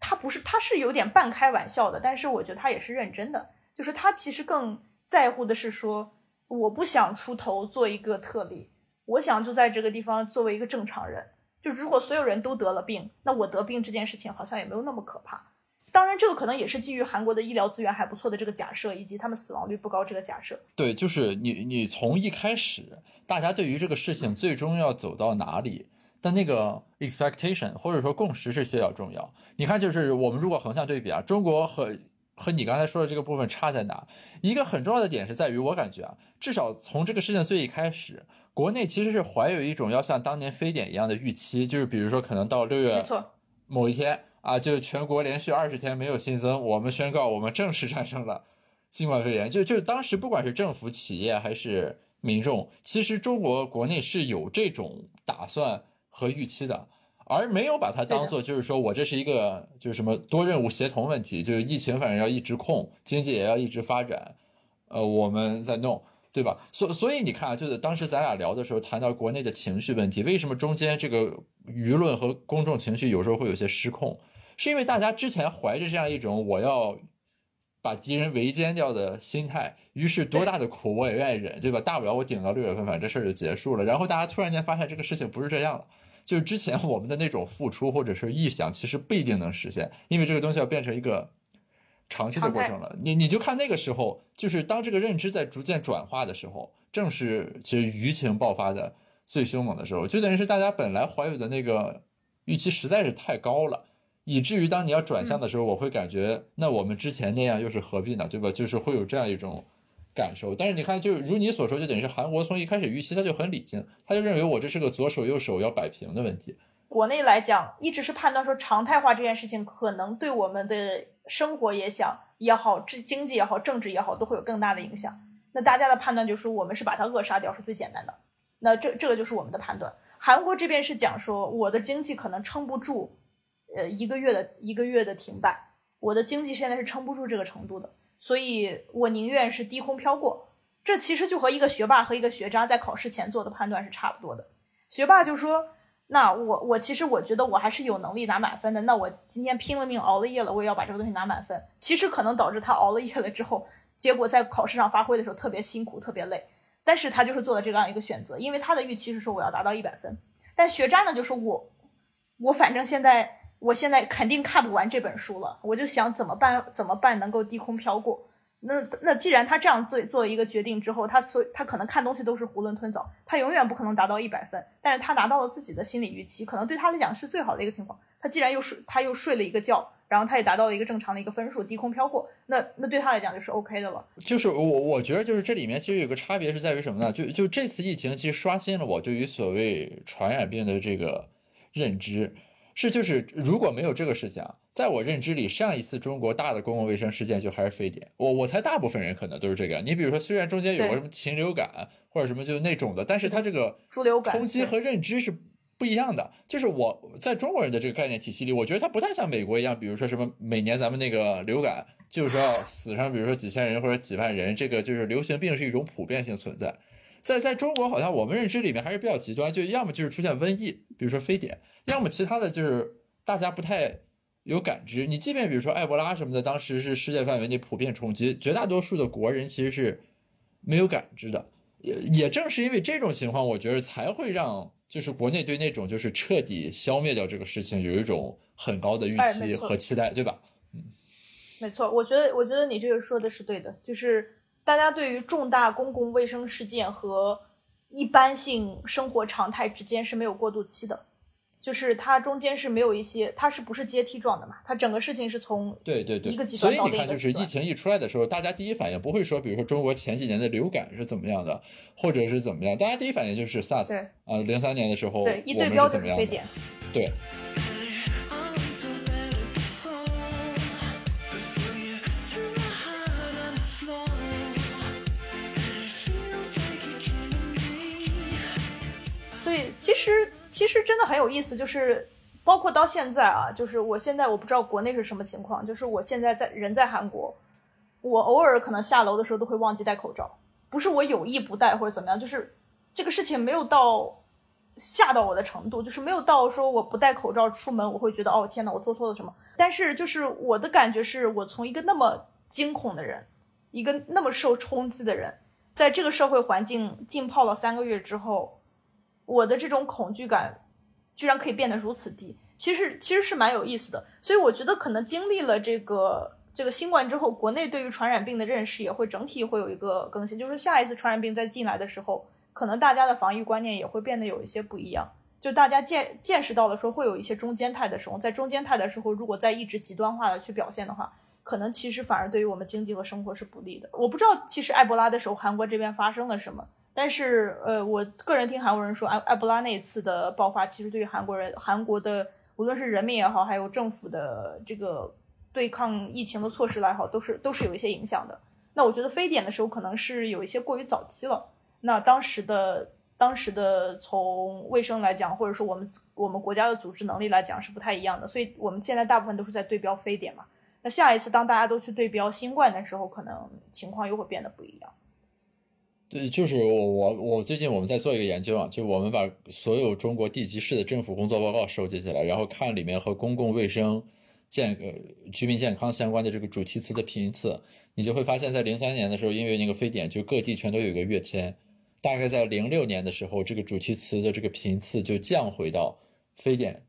他不是，他是有点半开玩笑的，但是我觉得他也是认真的，就是他其实更在乎的是说，我不想出头做一个特例，我想就在这个地方作为一个正常人，就如果所有人都得了病，那我得病这件事情好像也没有那么可怕。当然，这个可能也是基于韩国的医疗资源还不错的这个假设，以及他们死亡率不高这个假设。对，就是你，你从一开始，大家对于这个事情最终要走到哪里的那个 expectation 或者说共识是比较重要。你看，就是我们如果横向对比啊，中国和和你刚才说的这个部分差在哪？一个很重要的点是在于，我感觉啊，至少从这个事情最一开始，国内其实是怀有一种要像当年非典一样的预期，就是比如说可能到六月某一天。啊，就全国连续二十天没有新增，我们宣告我们正式战胜了新冠肺炎。就就当时不管是政府、企业还是民众，其实中国国内是有这种打算和预期的，而没有把它当做就是说我这是一个就是什么多任务协同问题，就是疫情反正要一直控，经济也要一直发展，呃，我们在弄。对吧？所所以你看啊，就是当时咱俩聊的时候谈到国内的情绪问题，为什么中间这个舆论和公众情绪有时候会有些失控？是因为大家之前怀着这样一种我要把敌人围歼掉的心态，于是多大的苦我也愿意忍，对吧？大不了我顶到六月份，反正这事儿就结束了。然后大家突然间发现这个事情不是这样了，就是之前我们的那种付出或者是臆想，其实不一定能实现，因为这个东西要变成一个长期的过程了。你你就看那个时候，就是当这个认知在逐渐转化的时候，正是其实舆情爆发的最凶猛的时候，就等于是大家本来怀有的那个预期实在是太高了。以至于当你要转向的时候，我会感觉，那我们之前那样又是何必呢？对吧？就是会有这样一种感受。但是你看，就如你所说，就等于是韩国从一开始预期他就很理性，他就认为我这是个左手右手要摆平的问题。国内来讲，一直是判断说常态化这件事情可能对我们的生活也想也好，这经济也好，政治也好，都会有更大的影响。那大家的判断就是我们是把它扼杀掉是最简单的。那这这个就是我们的判断。韩国这边是讲说我的经济可能撑不住。呃，一个月的一个月的停摆，我的经济现在是撑不住这个程度的，所以我宁愿是低空飘过。这其实就和一个学霸和一个学渣在考试前做的判断是差不多的。学霸就说：“那我我其实我觉得我还是有能力拿满分的，那我今天拼了命熬了夜了，我也要把这个东西拿满分。”其实可能导致他熬了夜了之后，结果在考试上发挥的时候特别辛苦、特别累。但是他就是做了这样一个选择，因为他的预期是说我要达到一百分。但学渣呢，就是我我反正现在。我现在肯定看不完这本书了，我就想怎么办？怎么办能够低空飘过？那那既然他这样做做了一个决定之后，他所他可能看东西都是囫囵吞枣，他永远不可能达到一百分。但是他拿到了自己的心理预期，可能对他来讲是最好的一个情况。他既然又睡，他又睡了一个觉，然后他也达到了一个正常的一个分数，低空飘过，那那对他来讲就是 OK 的了。就是我我觉得就是这里面其实有个差别是在于什么呢？就就这次疫情其实刷新了我对于所谓传染病的这个认知。是，就是如果没有这个事情，在我认知里，上一次中国大的公共卫生事件就还是非典。我我猜大部分人可能都是这个。你比如说，虽然中间有个什么禽流感或者什么就那种的，但是它这个猪流感冲击和认知是不一样的。就是我在中国人的这个概念体系里，我觉得它不太像美国一样，比如说什么每年咱们那个流感就是要死上，比如说几千人或者几万人，这个就是流行病是一种普遍性存在。在在中国，好像我们认知里面还是比较极端，就要么就是出现瘟疫，比如说非典，要么其他的就是大家不太有感知。你即便比如说埃博拉什么的，当时是世界范围内普遍冲击，绝大多数的国人其实是没有感知的。也也正是因为这种情况，我觉得才会让就是国内对那种就是彻底消灭掉这个事情有一种很高的预期和期待，对吧？嗯，没错，我觉得我觉得你这个说的是对的，就是。大家对于重大公共卫生事件和一般性生活常态之间是没有过渡期的，就是它中间是没有一些，它是不是阶梯状的嘛？它整个事情是从对对对一个极端到另一个所以你看，就是疫情一出来的时候，大家第一反应不会说，比如说中国前几年的流感是怎么样的，或者是怎么样，大家第一反应就是 SARS 对啊，零三年的时候对一对标怎么样的，对。其实其实真的很有意思，就是包括到现在啊，就是我现在我不知道国内是什么情况，就是我现在在人在韩国，我偶尔可能下楼的时候都会忘记戴口罩，不是我有意不戴或者怎么样，就是这个事情没有到吓到我的程度，就是没有到说我不戴口罩出门我会觉得哦天哪我做错了什么，但是就是我的感觉是我从一个那么惊恐的人，一个那么受冲击的人，在这个社会环境浸泡了三个月之后。我的这种恐惧感，居然可以变得如此低，其实其实是蛮有意思的。所以我觉得可能经历了这个这个新冠之后，国内对于传染病的认识也会整体会有一个更新。就是下一次传染病再进来的时候，可能大家的防御观念也会变得有一些不一样。就大家见见识到了说会有一些中间态的时候，在中间态的时候，如果再一直极端化的去表现的话，可能其实反而对于我们经济和生活是不利的。我不知道其实埃博拉的时候韩国这边发生了什么。但是，呃，我个人听韩国人说，埃埃博拉那一次的爆发，其实对于韩国人、韩国的无论是人民也好，还有政府的这个对抗疫情的措施来好，都是都是有一些影响的。那我觉得非典的时候可能是有一些过于早期了。那当时的当时的从卫生来讲，或者说我们我们国家的组织能力来讲是不太一样的。所以我们现在大部分都是在对标非典嘛。那下一次当大家都去对标新冠的时候，可能情况又会变得不一样。对，就是我我我最近我们在做一个研究啊，就我们把所有中国地级市的政府工作报告收集起来，然后看里面和公共卫生健呃居民健康相关的这个主题词的频次，你就会发现，在零三年的时候，因为那个非典，就各地全都有一个跃迁。大概在零六年的时候，这个主题词的这个频次就降回到非典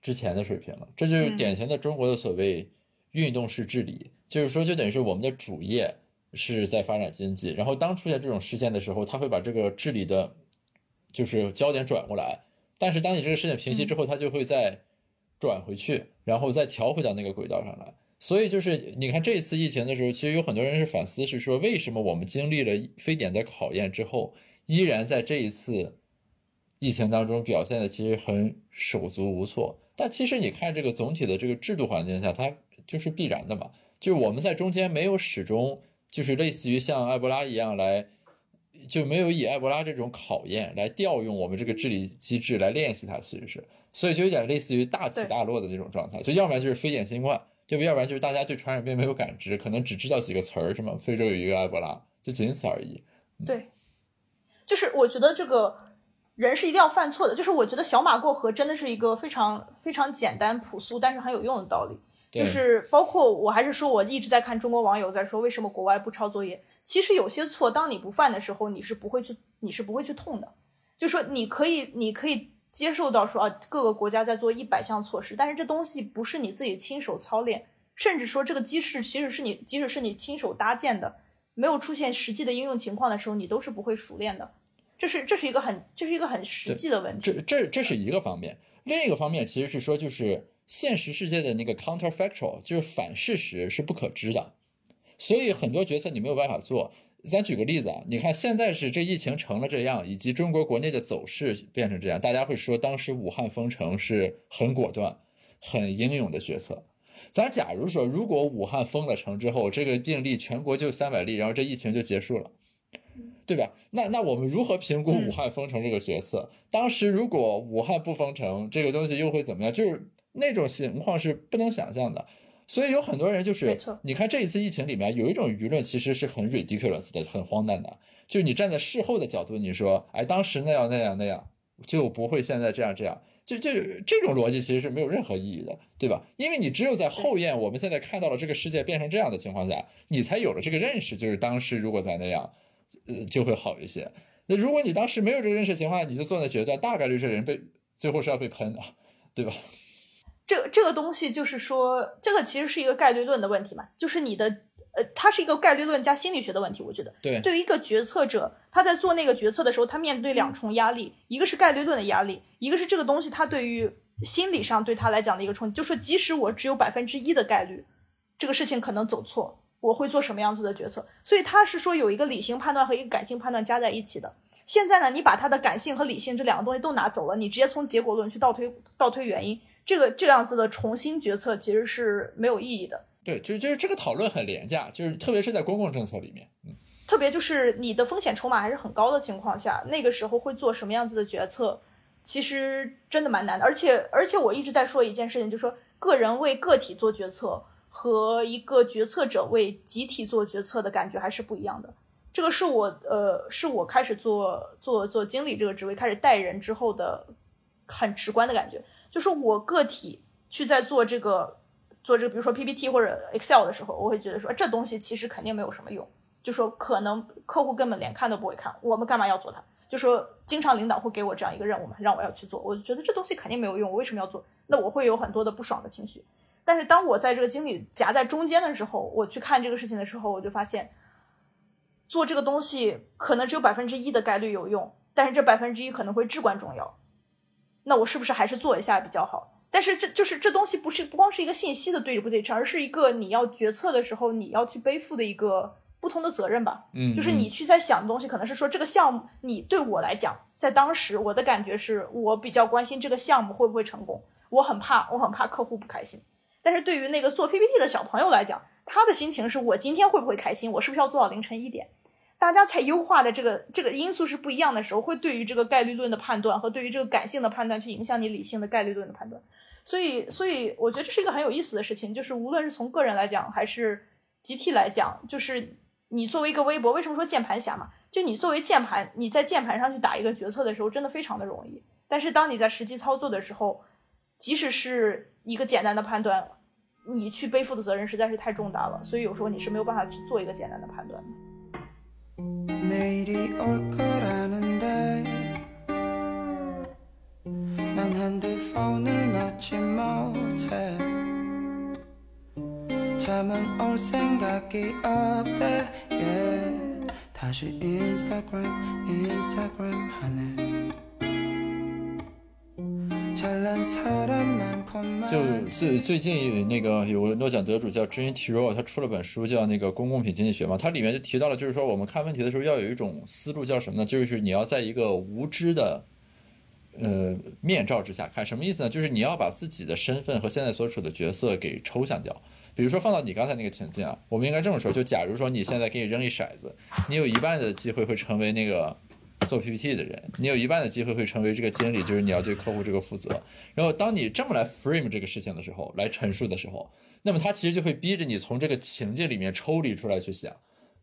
之前的水平了。这就是典型的中国的所谓运动式治理，就是说，就等于是我们的主业是在发展经济，然后当出现这种事件的时候，他会把这个治理的，就是焦点转过来。但是当你这个事件平息之后，他就会再转回去，然后再调回到那个轨道上来。所以就是你看这一次疫情的时候，其实有很多人是反思，是说为什么我们经历了非典的考验之后。依然在这一次疫情当中表现的其实很手足无措，但其实你看这个总体的这个制度环境下，它就是必然的嘛。就是我们在中间没有始终就是类似于像埃博拉一样来，就没有以埃博拉这种考验来调用我们这个治理机制来练习它，其实是，所以就有点类似于大起大落的那种状态。就要不然就是非典新冠，就要不然就是大家对传染病没有感知，可能只知道几个词儿，什么？非洲有一个埃博拉，就仅此而已。对。就是我觉得这个人是一定要犯错的。就是我觉得小马过河真的是一个非常非常简单朴素，但是很有用的道理。就是包括我还是说，我一直在看中国网友在说为什么国外不抄作业。其实有些错，当你不犯的时候，你是不会去，你是不会去痛的。就说你可以，你可以接受到说啊，各个国家在做一百项措施，但是这东西不是你自己亲手操练，甚至说这个机制其实是你，即使是你亲手搭建的。没有出现实际的应用情况的时候，你都是不会熟练的。这是这是一个很这是一个很实际的问题。这这这是一个方面，另一个方面其实是说，就是现实世界的那个 counterfactual，就是反事实是不可知的，所以很多决策你没有办法做。咱举个例子啊，你看现在是这疫情成了这样，以及中国国内的走势变成这样，大家会说当时武汉封城是很果断、很英勇的决策。咱假如说，如果武汉封了城之后，这个病例全国就三百例，然后这疫情就结束了，对吧？那那我们如何评估武汉封城这个决策？当时如果武汉不封城，这个东西又会怎么样？就是那种情况是不能想象的。所以有很多人就是，你看这一次疫情里面有一种舆论其实是很 ridiculous 的，很荒诞的。就是你站在事后的角度，你说，哎，当时那样那样那样，就不会现在这样这样。就就这种逻辑其实是没有任何意义的，对吧？因为你只有在后验，我们现在看到了这个世界变成这样的情况下，你才有了这个认识，就是当时如果再那样，呃，就会好一些。那如果你当时没有这个认识情况下，你就做那决断，大概率这人被最后是要被喷的，对吧？这这个东西就是说，这个其实是一个概率论的问题嘛，就是你的。呃，它是一个概率论加心理学的问题，我觉得。对。对于一个决策者，他在做那个决策的时候，他面对两重压力，一个是概率论的压力，一个是这个东西它对于心理上对他来讲的一个冲击，就说即使我只有百分之一的概率，这个事情可能走错，我会做什么样子的决策？所以他是说有一个理性判断和一个感性判断加在一起的。现在呢，你把他的感性和理性这两个东西都拿走了，你直接从结果论去倒推倒推原因，这个这样子的重新决策其实是没有意义的。对，就是就是这个讨论很廉价，就是特别是在公共政策里面，嗯，特别就是你的风险筹码还是很高的情况下，那个时候会做什么样子的决策，其实真的蛮难的。而且而且我一直在说一件事情，就是说个人为个体做决策和一个决策者为集体做决策的感觉还是不一样的。这个是我呃，是我开始做做做经理这个职位，开始带人之后的很直观的感觉，就是我个体去在做这个。做这个，比如说 PPT 或者 Excel 的时候，我会觉得说这东西其实肯定没有什么用，就说可能客户根本连看都不会看，我们干嘛要做它？就说经常领导会给我这样一个任务嘛，让我要去做，我就觉得这东西肯定没有用，我为什么要做？那我会有很多的不爽的情绪。但是当我在这个经理夹在中间的时候，我去看这个事情的时候，我就发现做这个东西可能只有百分之一的概率有用，但是这百分之一可能会至关重要。那我是不是还是做一下比较好？但是这就是这东西不是不光是一个信息的对不对称，而是一个你要决策的时候你要去背负的一个不同的责任吧。嗯，就是你去在想的东西，可能是说这个项目，你对我来讲，在当时我的感觉是我比较关心这个项目会不会成功，我很怕我很怕客户不开心。但是对于那个做 PPT 的小朋友来讲，他的心情是我今天会不会开心，我是不是要做到凌晨一点？大家才优化的这个这个因素是不一样的时候，会对于这个概率论的判断和对于这个感性的判断去影响你理性的概率论的判断。所以，所以我觉得这是一个很有意思的事情，就是无论是从个人来讲，还是集体来讲，就是你作为一个微博，为什么说键盘侠嘛？就你作为键盘，你在键盘上去打一个决策的时候，真的非常的容易。但是当你在实际操作的时候，即使是一个简单的判断，你去背负的责任实在是太重大了，所以有时候你是没有办法去做一个简单的判断的。 내일이 올 거라는데. 난 핸드폰을 놓지 못해. 잠은 올 생각이 없대. yeah. 다시 인스타그램 인스타그램 하네 就最最近那个有个诺奖得主叫 Jean t i r o 他出了本书叫那个公共品经济学嘛，它里面就提到了，就是说我们看问题的时候要有一种思路叫什么呢？就是你要在一个无知的呃面罩之下看，什么意思呢？就是你要把自己的身份和现在所处的角色给抽象掉。比如说放到你刚才那个情境啊，我们应该这么说：就假如说你现在给你扔一骰子，你有一半的机会会成为那个做 PPT 的人，你有一半的机会会成为这个经理，就是你要对客户这个负责。然后当你这么来 frame 这个事情的时候，来陈述的时候，那么他其实就会逼着你从这个情境里面抽离出来去想，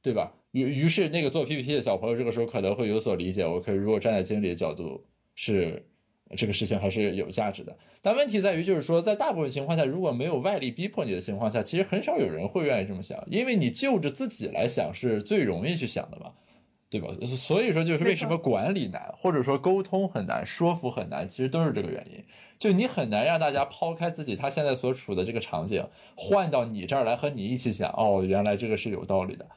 对吧？于于是那个做 PPT 的小朋友这个时候可能会有所理解，我可以如果站在经理的角度是。这个事情还是有价值的，但问题在于，就是说，在大部分情况下，如果没有外力逼迫你的情况下，其实很少有人会愿意这么想，因为你就着自己来想是最容易去想的嘛，对吧？所以说，就是为什么管理难，或者说沟通很难，说服很难，其实都是这个原因。就你很难让大家抛开自己他现在所处的这个场景，换到你这儿来和你一起想，哦，原来这个是有道理的。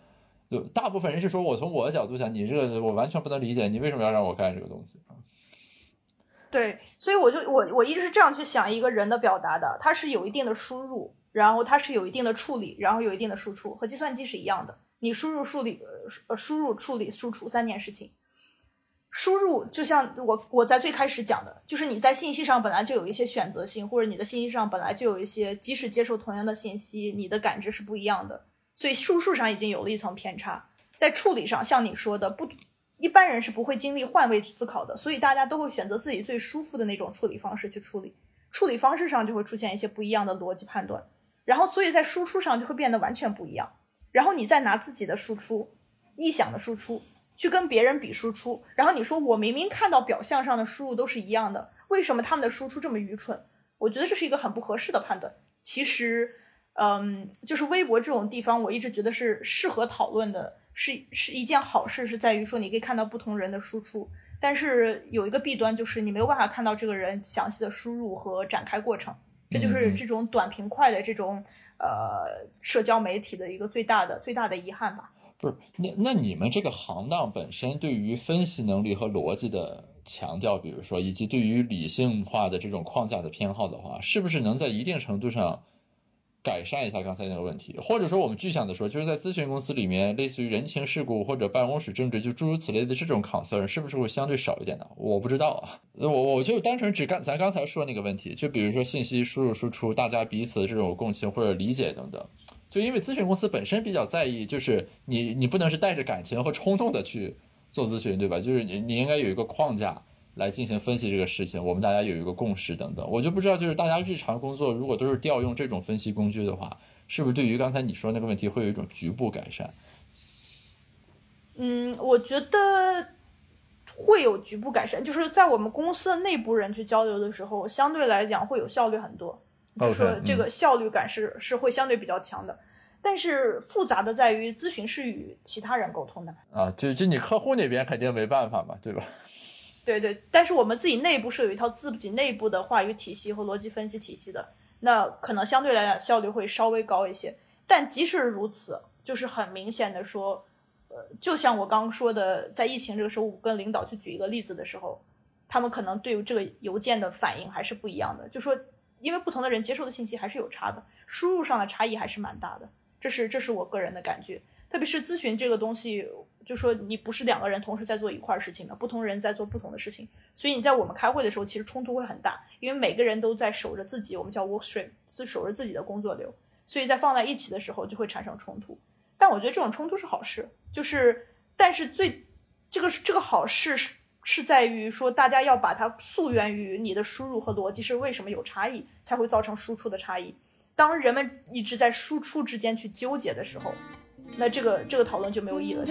就大部分人是说我从我的角度想，你这个我完全不能理解，你为什么要让我干这个东西？对，所以我就我我一直是这样去想一个人的表达的，他是有一定的输入，然后它是有一定的处理，然后有一定的输出，和计算机是一样的。你输入、处理、呃输入、处理、输出三件事情。输入就像我我在最开始讲的，就是你在信息上本来就有一些选择性，或者你的信息上本来就有一些，即使接受同样的信息，你的感知是不一样的，所以输出上已经有了一层偏差。在处理上，像你说的不。一般人是不会经历换位思考的，所以大家都会选择自己最舒服的那种处理方式去处理。处理方式上就会出现一些不一样的逻辑判断，然后所以在输出上就会变得完全不一样。然后你再拿自己的输出、臆想的输出去跟别人比输出，然后你说我明明看到表象上的输入都是一样的，为什么他们的输出这么愚蠢？我觉得这是一个很不合适的判断。其实，嗯，就是微博这种地方，我一直觉得是适合讨论的。是是一件好事，是在于说你可以看到不同人的输出，但是有一个弊端就是你没有办法看到这个人详细的输入和展开过程，这就是这种短平快的这种呃社交媒体的一个最大的最大的遗憾吧。不是，那那你们这个行当本身对于分析能力和逻辑的强调，比如说以及对于理性化的这种框架的偏好的话，是不是能在一定程度上？改善一下刚才那个问题，或者说我们具象的说，就是在咨询公司里面，类似于人情世故或者办公室政治，就诸如此类的这种 concern，是不是会相对少一点呢？我不知道啊，我我就单纯只刚咱刚才说那个问题，就比如说信息输入输出，大家彼此这种共情或者理解等等，就因为咨询公司本身比较在意，就是你你不能是带着感情和冲动的去做咨询，对吧？就是你你应该有一个框架。来进行分析这个事情，我们大家有一个共识等等，我就不知道，就是大家日常工作如果都是调用这种分析工具的话，是不是对于刚才你说那个问题会有一种局部改善？嗯，我觉得会有局部改善，就是在我们公司的内部人去交流的时候，相对来讲会有效率很多，就是这个效率感是是会相对比较强的。但是复杂的在于咨询是与其他人沟通的啊，就就你客户那边肯定没办法嘛，对吧？对对，但是我们自己内部是有一套自己内部的话语体系和逻辑分析体系的，那可能相对来讲效率会稍微高一些。但即使如此，就是很明显的说，呃，就像我刚刚说的，在疫情这个时候，我跟领导去举一个例子的时候，他们可能对于这个邮件的反应还是不一样的。就说，因为不同的人接受的信息还是有差的，输入上的差异还是蛮大的。这是这是我个人的感觉，特别是咨询这个东西。就说你不是两个人同时在做一块事情的，不同人在做不同的事情，所以你在我们开会的时候，其实冲突会很大，因为每个人都在守着自己，我们叫 work stream，是守着自己的工作流，所以在放在一起的时候就会产生冲突。但我觉得这种冲突是好事，就是但是最这个这个好事是是在于说大家要把它溯源于你的输入和逻辑是为什么有差异，才会造成输出的差异。当人们一直在输出之间去纠结的时候。那这个这个讨论就没有意义了。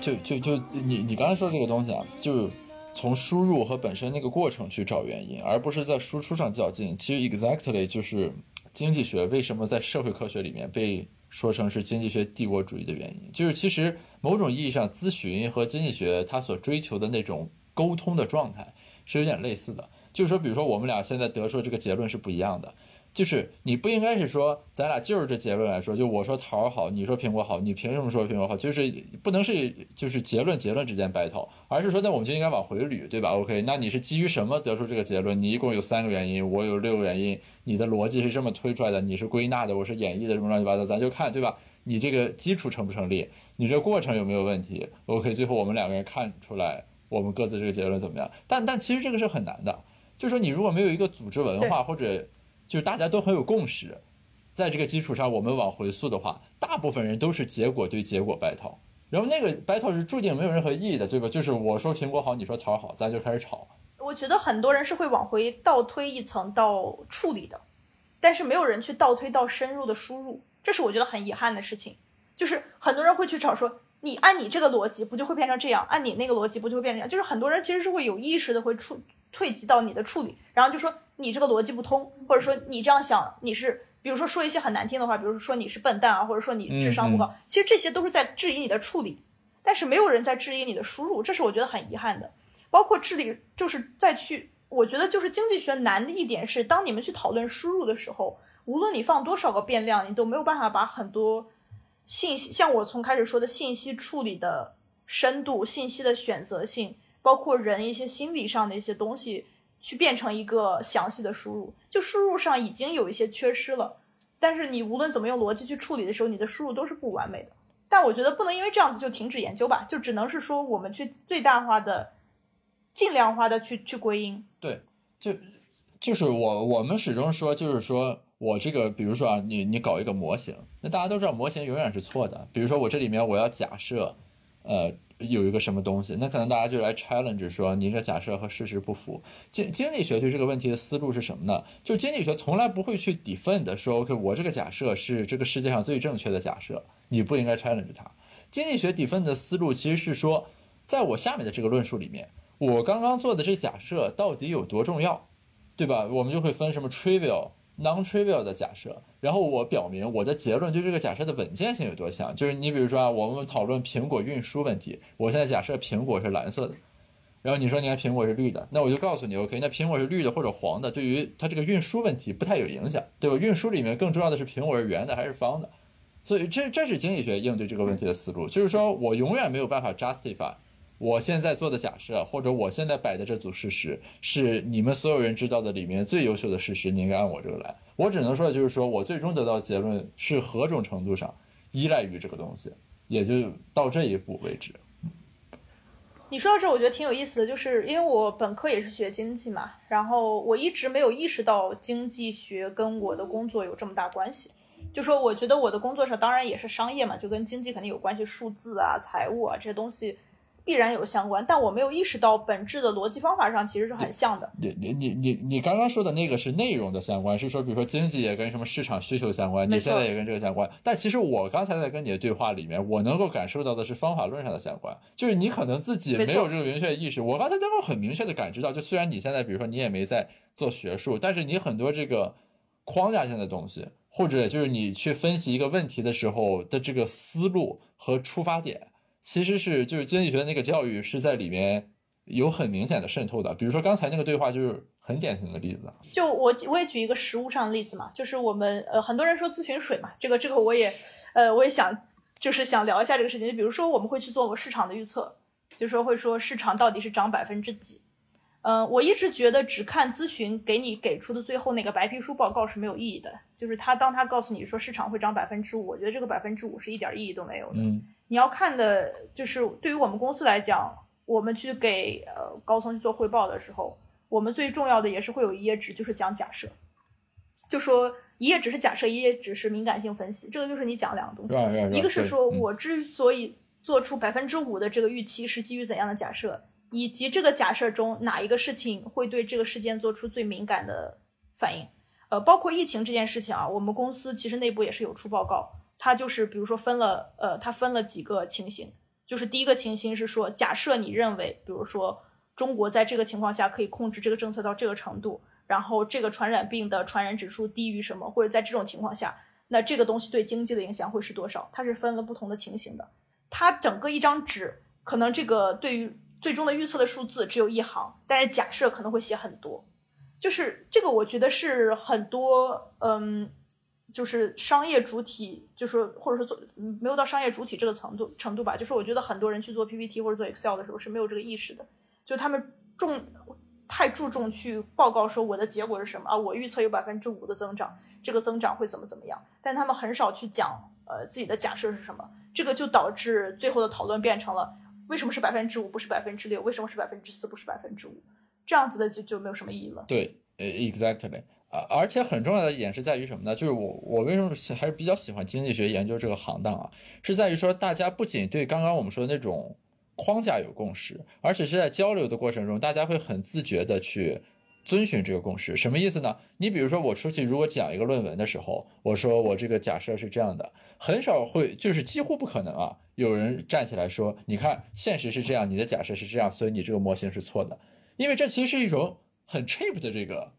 就就就你你刚才说这个东西啊，就从输入和本身那个过程去找原因，而不是在输出上较劲。其实 exactly 就是经济学为什么在社会科学里面被。说成是经济学帝国主义的原因，就是其实某种意义上，咨询和经济学它所追求的那种沟通的状态是有点类似的。就是说，比如说我们俩现在得出这个结论是不一样的。就是你不应该是说咱俩就是这结论来说，就我说桃儿好，你说苹果好，你凭什么说苹果好？就是不能是就是结论结论之间 battle，而是说那我们就应该往回捋，对吧？OK，那你是基于什么得出这个结论？你一共有三个原因，我有六个原因，你的逻辑是这么推出来的，你是归纳的，我是演绎的，什么乱七八糟，咱就看，对吧？你这个基础成不成立？你这个过程有没有问题？OK，最后我们两个人看出来我们各自这个结论怎么样？但但其实这个是很难的，就是说你如果没有一个组织文化或者就是大家都很有共识，在这个基础上，我们往回溯的话，大部分人都是结果对结果 battle，然后那个 battle 是注定没有任何意义的，对吧？就是我说苹果好，你说桃好，咱就开始吵。我觉得很多人是会往回倒推一层到处理的，但是没有人去倒推到深入的输入，这是我觉得很遗憾的事情。就是很多人会去吵说，你按你这个逻辑不就会变成这样，按你那个逻辑不就会变成这样？就是很多人其实是会有意识的会处退及到你的处理，然后就说你这个逻辑不通，或者说你这样想你是，比如说说一些很难听的话，比如说你是笨蛋啊，或者说你智商不高，其实这些都是在质疑你的处理，但是没有人在质疑你的输入，这是我觉得很遗憾的。包括治理，就是再去，我觉得就是经济学难的一点是，当你们去讨论输入的时候，无论你放多少个变量，你都没有办法把很多信息，像我从开始说的信息处理的深度、信息的选择性，包括人一些心理上的一些东西，去变成一个详细的输入。就输入上已经有一些缺失了，但是你无论怎么用逻辑去处理的时候，你的输入都是不完美的。但我觉得不能因为这样子就停止研究吧，就只能是说我们去最大化的。尽量化的去去归因，对，就就是我我们始终说，就是说我这个，比如说啊，你你搞一个模型，那大家都知道模型永远是错的。比如说我这里面我要假设，呃，有一个什么东西，那可能大家就来 challenge 说，你这假设和事实不符。经经济学对这个问题的思路是什么呢？就经济学从来不会去 defend 说，OK，我这个假设是这个世界上最正确的假设，你不应该 challenge 它。经济学 defend 的思路其实是说，在我下面的这个论述里面。我刚刚做的这假设到底有多重要，对吧？我们就会分什么 trivial、non-trivial 的假设，然后我表明我的结论对这个假设的稳健性有多强。就是你比如说啊，我们讨论苹果运输问题，我现在假设苹果是蓝色的，然后你说你看苹果是绿的，那我就告诉你，OK，那苹果是绿的或者黄的，对于它这个运输问题不太有影响，对吧？运输里面更重要的是苹果是圆的还是方的，所以这这是经济学应对这个问题的思路，就是说我永远没有办法 justify。我现在做的假设，或者我现在摆的这组事实，是你们所有人知道的里面最优秀的事实，你应该按我这个来。我只能说的就是说我最终得到结论是何种程度上依赖于这个东西，也就到这一步为止。你说到这，我觉得挺有意思的，就是因为我本科也是学经济嘛，然后我一直没有意识到经济学跟我的工作有这么大关系。就说我觉得我的工作上当然也是商业嘛，就跟经济肯定有关系，数字啊、财务啊这些东西。必然有相关，但我没有意识到本质的逻辑方法上其实是很像的。你你你你你刚刚说的那个是内容的相关，是说比如说经济也跟什么市场需求相关，你现在也跟这个相关。但其实我刚才在跟你的对话里面，我能够感受到的是方法论上的相关，就是你可能自己没有这个明确意识。我刚才能够很明确的感知到，就虽然你现在比如说你也没在做学术，但是你很多这个框架性的东西，或者就是你去分析一个问题的时候的这个思路和出发点。其实是就是经济学的那个教育是在里面有很明显的渗透的，比如说刚才那个对话就是很典型的例子。就我我也举一个实物上的例子嘛，就是我们呃很多人说咨询水嘛，这个这个我也呃我也想就是想聊一下这个事情。就比如说我们会去做个市场的预测，就说会说市场到底是涨百分之几。嗯，我一直觉得只看咨询给你给出的最后那个白皮书报告是没有意义的。就是他当他告诉你说市场会涨百分之五，我觉得这个百分之五是一点意义都没有的。嗯。你要看的就是对于我们公司来讲，我们去给呃高层去做汇报的时候，我们最重要的也是会有一页纸，就是讲假设，就说一页纸是假设，一页纸是敏感性分析，这个就是你讲两个东西，一个是说我之所以做出百分之五的这个预期是基于怎样的假设，以及这个假设中哪一个事情会对这个事件做出最敏感的反应，呃，包括疫情这件事情啊，我们公司其实内部也是有出报告。它就是比如说分了呃，它分了几个情形，就是第一个情形是说，假设你认为，比如说中国在这个情况下可以控制这个政策到这个程度，然后这个传染病的传染指数低于什么，或者在这种情况下，那这个东西对经济的影响会是多少？它是分了不同的情形的。它整个一张纸，可能这个对于最终的预测的数字只有一行，但是假设可能会写很多。就是这个，我觉得是很多嗯，就是商业主体，就是或者说做没有到商业主体这个程度程度吧。就是我觉得很多人去做 PPT 或者做 Excel 的时候是没有这个意识的，就他们重太注重去报告说我的结果是什么啊，我预测有百分之五的增长，这个增长会怎么怎么样，但他们很少去讲呃自己的假设是什么，这个就导致最后的讨论变成了为什么是百分之五不是百分之六，为什么是百分之四不是百分之五，这样子的就就没有什么意义了。对，，exactly。啊，而且很重要的一点是在于什么呢？就是我我为什么还是比较喜欢经济学研究这个行当啊，是在于说大家不仅对刚刚我们说的那种框架有共识，而且是在交流的过程中，大家会很自觉的去遵循这个共识。什么意思呢？你比如说我出去如果讲一个论文的时候，我说我这个假设是这样的，很少会就是几乎不可能啊，有人站起来说，你看现实是这样，你的假设是这样，所以你这个模型是错的，因为这其实是一种很 cheap 的这个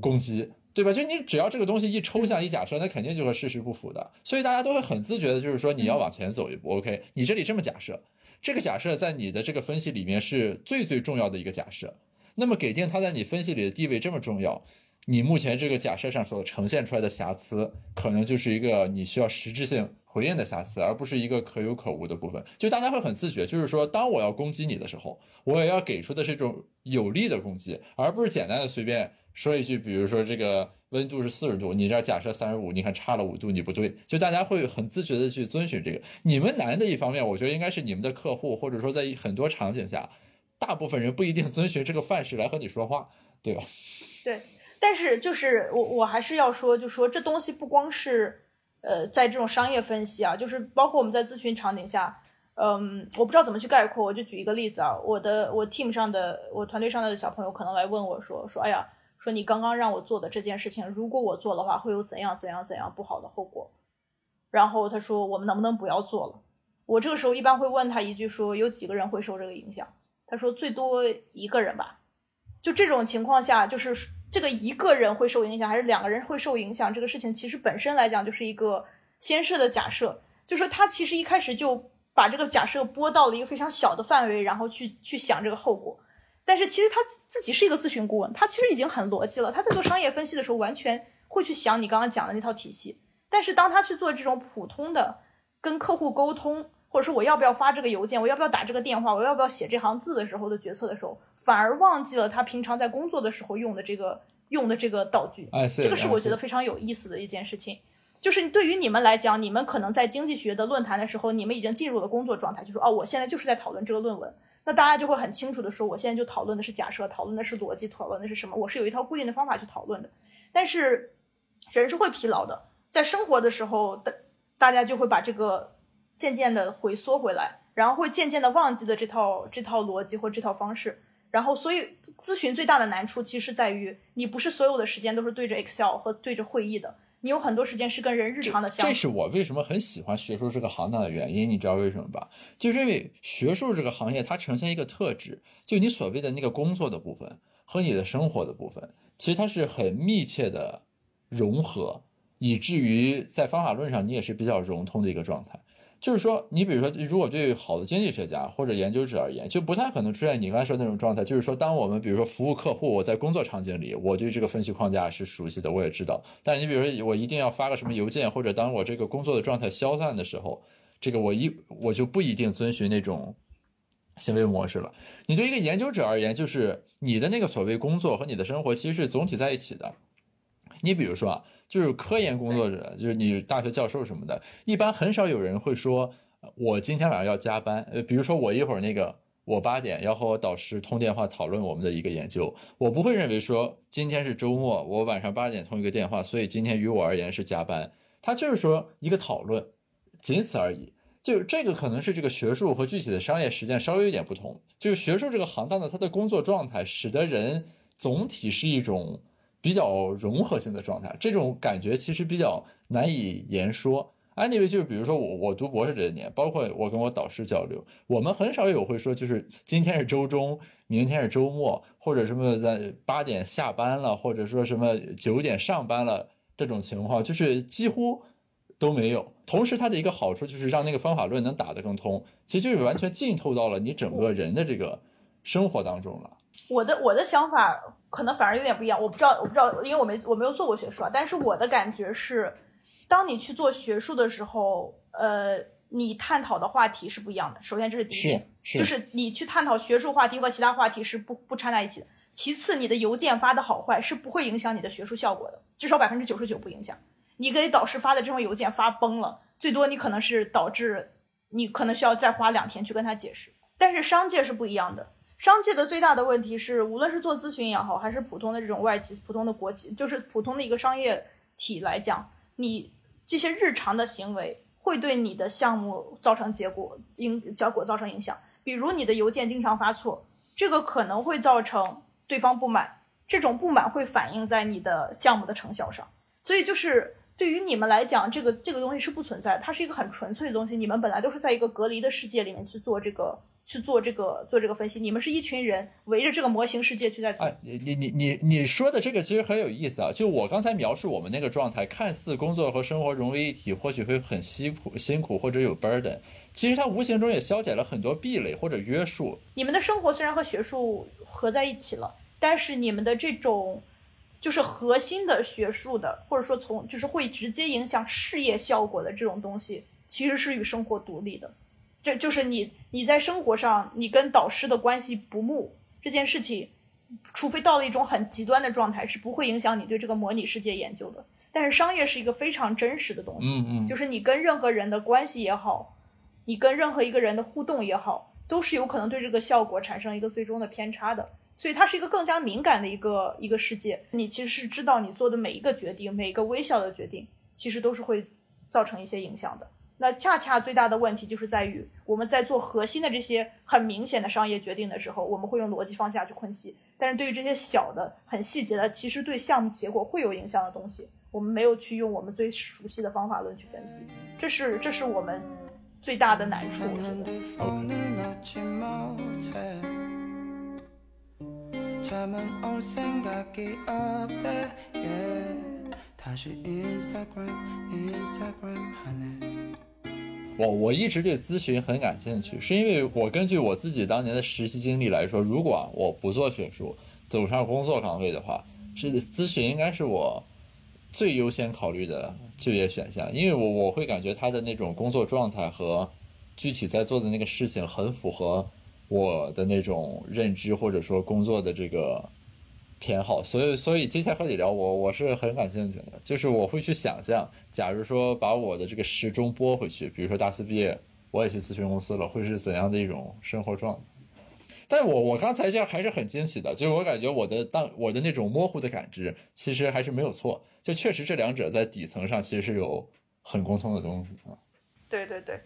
攻击。对吧？就你只要这个东西一抽象一假设，那肯定就和事实不符的，所以大家都会很自觉的，就是说你要往前走一步。OK，你这里这么假设，这个假设在你的这个分析里面是最最重要的一个假设，那么给定它在你分析里的地位这么重要，你目前这个假设上所呈现出来的瑕疵，可能就是一个你需要实质性回应的瑕疵，而不是一个可有可无的部分。就大家会很自觉，就是说当我要攻击你的时候，我也要给出的是一种有力的攻击，而不是简单的随便。说一句，比如说这个温度是四十度，你这儿假设三十五，你看差了五度，你不对，就大家会很自觉的去遵循这个。你们难的一方面，我觉得应该是你们的客户，或者说在很多场景下，大部分人不一定遵循这个范式来和你说话，对吧？对，但是就是我我还是要说，就说这东西不光是呃在这种商业分析啊，就是包括我们在咨询场景下，嗯，我不知道怎么去概括，我就举一个例子啊，我的我 team 上的我团队上的小朋友可能来问我说说，哎呀。说你刚刚让我做的这件事情，如果我做的话，会有怎样怎样怎样不好的后果？然后他说，我们能不能不要做了？我这个时候一般会问他一句，说有几个人会受这个影响？他说最多一个人吧。就这种情况下，就是这个一个人会受影响，还是两个人会受影响？这个事情其实本身来讲就是一个先设的假设，就说他其实一开始就把这个假设拨到了一个非常小的范围，然后去去想这个后果。但是其实他自己是一个咨询顾问，他其实已经很逻辑了。他在做商业分析的时候，完全会去想你刚刚讲的那套体系。但是当他去做这种普通的跟客户沟通，或者说我要不要发这个邮件，我要不要打这个电话，我要不要写这行字的时候的决策的时候，反而忘记了他平常在工作的时候用的这个用的这个道具。这个是我觉得非常有意思的一件事情。就是对于你们来讲，你们可能在经济学的论坛的时候，你们已经进入了工作状态，就说哦，我现在就是在讨论这个论文。那大家就会很清楚的说，我现在就讨论的是假设，讨论的是逻辑，讨论的是什么？我是有一套固定的方法去讨论的。但是人是会疲劳的，在生活的时候，大大家就会把这个渐渐的回缩回来，然后会渐渐的忘记了这套这套逻辑或这套方式。然后，所以咨询最大的难处其实在于，你不是所有的时间都是对着 Excel 和对着会议的。你有很多时间是跟人日常的相处，这是我为什么很喜欢学术这个行当的原因，你知道为什么吧？就是因为学术这个行业它呈现一个特质，就你所谓的那个工作的部分和你的生活的部分，其实它是很密切的融合，以至于在方法论上你也是比较融通的一个状态。就是说，你比如说，如果对好的经济学家或者研究者而言，就不太可能出现你刚才说那种状态。就是说，当我们比如说服务客户，我在工作场景里，我对这个分析框架是熟悉的，我也知道。但你比如说，我一定要发个什么邮件，或者当我这个工作的状态消散的时候，这个我一我就不一定遵循那种行为模式了。你对一个研究者而言，就是你的那个所谓工作和你的生活其实是总体在一起的。你比如说啊。就是科研工作者，就是你大学教授什么的，一般很少有人会说，我今天晚上要加班。呃，比如说我一会儿那个，我八点要和我导师通电话讨论我们的一个研究，我不会认为说今天是周末，我晚上八点通一个电话，所以今天于我而言是加班。他就是说一个讨论，仅此而已。就这个可能是这个学术和具体的商业实践稍微有点不同。就是学术这个行当的它的工作状态，使得人总体是一种。比较融合性的状态，这种感觉其实比较难以言说。Anyway，就是比如说我我读博士这些年，包括我跟我导师交流，我们很少有会说就是今天是周中，明天是周末，或者什么在八点下班了，或者说什么九点上班了这种情况，就是几乎都没有。同时，它的一个好处就是让那个方法论能打得更通，其实就是完全浸透到了你整个人的这个生活当中了。我的我的想法可能反而有点不一样，我不知道我不知道，因为我没我没有做过学术啊。但是我的感觉是，当你去做学术的时候，呃，你探讨的话题是不一样的。首先这是第一点，是就是你去探讨学术话题和其他话题是不不掺在一起的。其次，你的邮件发的好坏是不会影响你的学术效果的，至少百分之九十九不影响。你给导师发的这封邮件发崩了，最多你可能是导致你可能需要再花两天去跟他解释。但是商界是不一样的。商界的最大的问题是，无论是做咨询也好，还是普通的这种外企、普通的国企，就是普通的一个商业体来讲，你这些日常的行为会对你的项目造成结果影结果造成影响。比如你的邮件经常发错，这个可能会造成对方不满，这种不满会反映在你的项目的成效上。所以就是对于你们来讲，这个这个东西是不存在，它是一个很纯粹的东西。你们本来都是在一个隔离的世界里面去做这个。去做这个做这个分析，你们是一群人围着这个模型世界去在做。哎，你你你你你说的这个其实很有意思啊！就我刚才描述我们那个状态，看似工作和生活融为一体，或许会很辛苦辛苦或者有 burden，其实它无形中也消解了很多壁垒或者约束。你们的生活虽然和学术合在一起了，但是你们的这种就是核心的学术的，或者说从就是会直接影响事业效果的这种东西，其实是与生活独立的。这就是你你在生活上你跟导师的关系不睦这件事情，除非到了一种很极端的状态，是不会影响你对这个模拟世界研究的。但是商业是一个非常真实的东西，嗯嗯，就是你跟任何人的关系也好，你跟任何一个人的互动也好，都是有可能对这个效果产生一个最终的偏差的。所以它是一个更加敏感的一个一个世界。你其实是知道你做的每一个决定，每一个微小的决定，其实都是会造成一些影响的。那恰恰最大的问题就是在于，我们在做核心的这些很明显的商业决定的时候，我们会用逻辑方向去分析；但是对于这些小的、很细节的，其实对项目结果会有影响的东西，我们没有去用我们最熟悉的方法论去分析，这是这是我们最大的难处。我我我一直对咨询很感兴趣，是因为我根据我自己当年的实习经历来说，如果我不做学术，走上工作岗位的话，是咨询应该是我最优先考虑的就业选项，因为我我会感觉他的那种工作状态和具体在做的那个事情很符合我的那种认知或者说工作的这个。偏好，所以所以接下来和你聊，我我是很感兴趣的，就是我会去想象，假如说把我的这个时钟拨回去，比如说大四毕业，我也去咨询公司了，会是怎样的一种生活状态？但我我刚才这样还是很惊喜的，就是我感觉我的当我的那种模糊的感知，其实还是没有错，就确实这两者在底层上其实是有很共通的东西啊。对对对，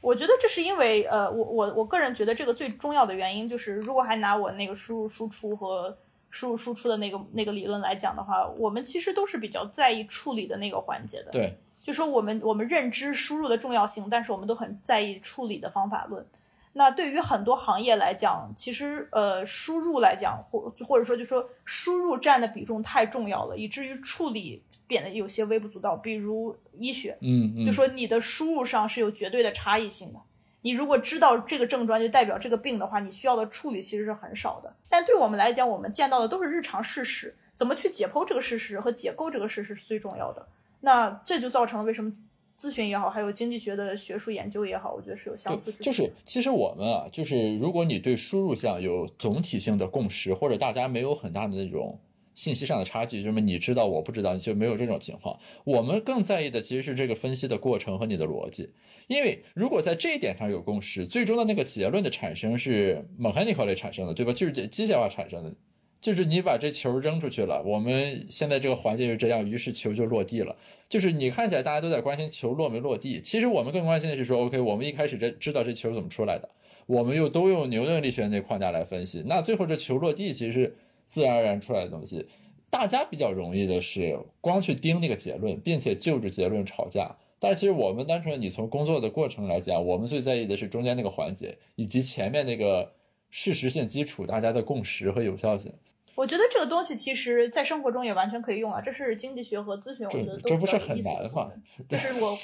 我觉得这是因为呃，我我我个人觉得这个最重要的原因就是，如果还拿我那个输入输出和输入输出的那个那个理论来讲的话，我们其实都是比较在意处理的那个环节的。对，就说我们我们认知输入的重要性，但是我们都很在意处理的方法论。那对于很多行业来讲，其实呃输入来讲，或或者说就说输入占的比重太重要了，以至于处理变得有些微不足道。比如医学，嗯嗯，就说你的输入上是有绝对的差异性的。你如果知道这个症状就代表这个病的话，你需要的处理其实是很少的。但对我们来讲，我们见到的都是日常事实，怎么去解剖这个事实和解构这个事实是最重要的。那这就造成了为什么咨询也好，还有经济学的学术研究也好，我觉得是有相似之处。就是其实我们啊，就是如果你对输入项有总体性的共识，或者大家没有很大的那种。信息上的差距，就是你知道我不知道，就没有这种情况。我们更在意的其实是这个分析的过程和你的逻辑，因为如果在这一点上有共识，最终的那个结论的产生是 mechanical 类产生的，对吧？就是机械化产生的，就是你把这球扔出去了，我们现在这个环境是这样，于是球就落地了。就是你看起来大家都在关心球落没落地，其实我们更关心的是说，OK，我们一开始这知道这球怎么出来的，我们又都用牛顿力学那框架来分析，那最后这球落地其实。自然而然出来的东西，大家比较容易的是光去盯那个结论，并且就着结论吵架，但是其实我们单纯你从工作的过程来讲，我们最在意的是中间那个环节，以及前面那个事实性基础，大家的共识和有效性。我觉得这个东西其实在生活中也完全可以用啊，这是经济学和咨询，我觉得这这不是很难难吗？就是我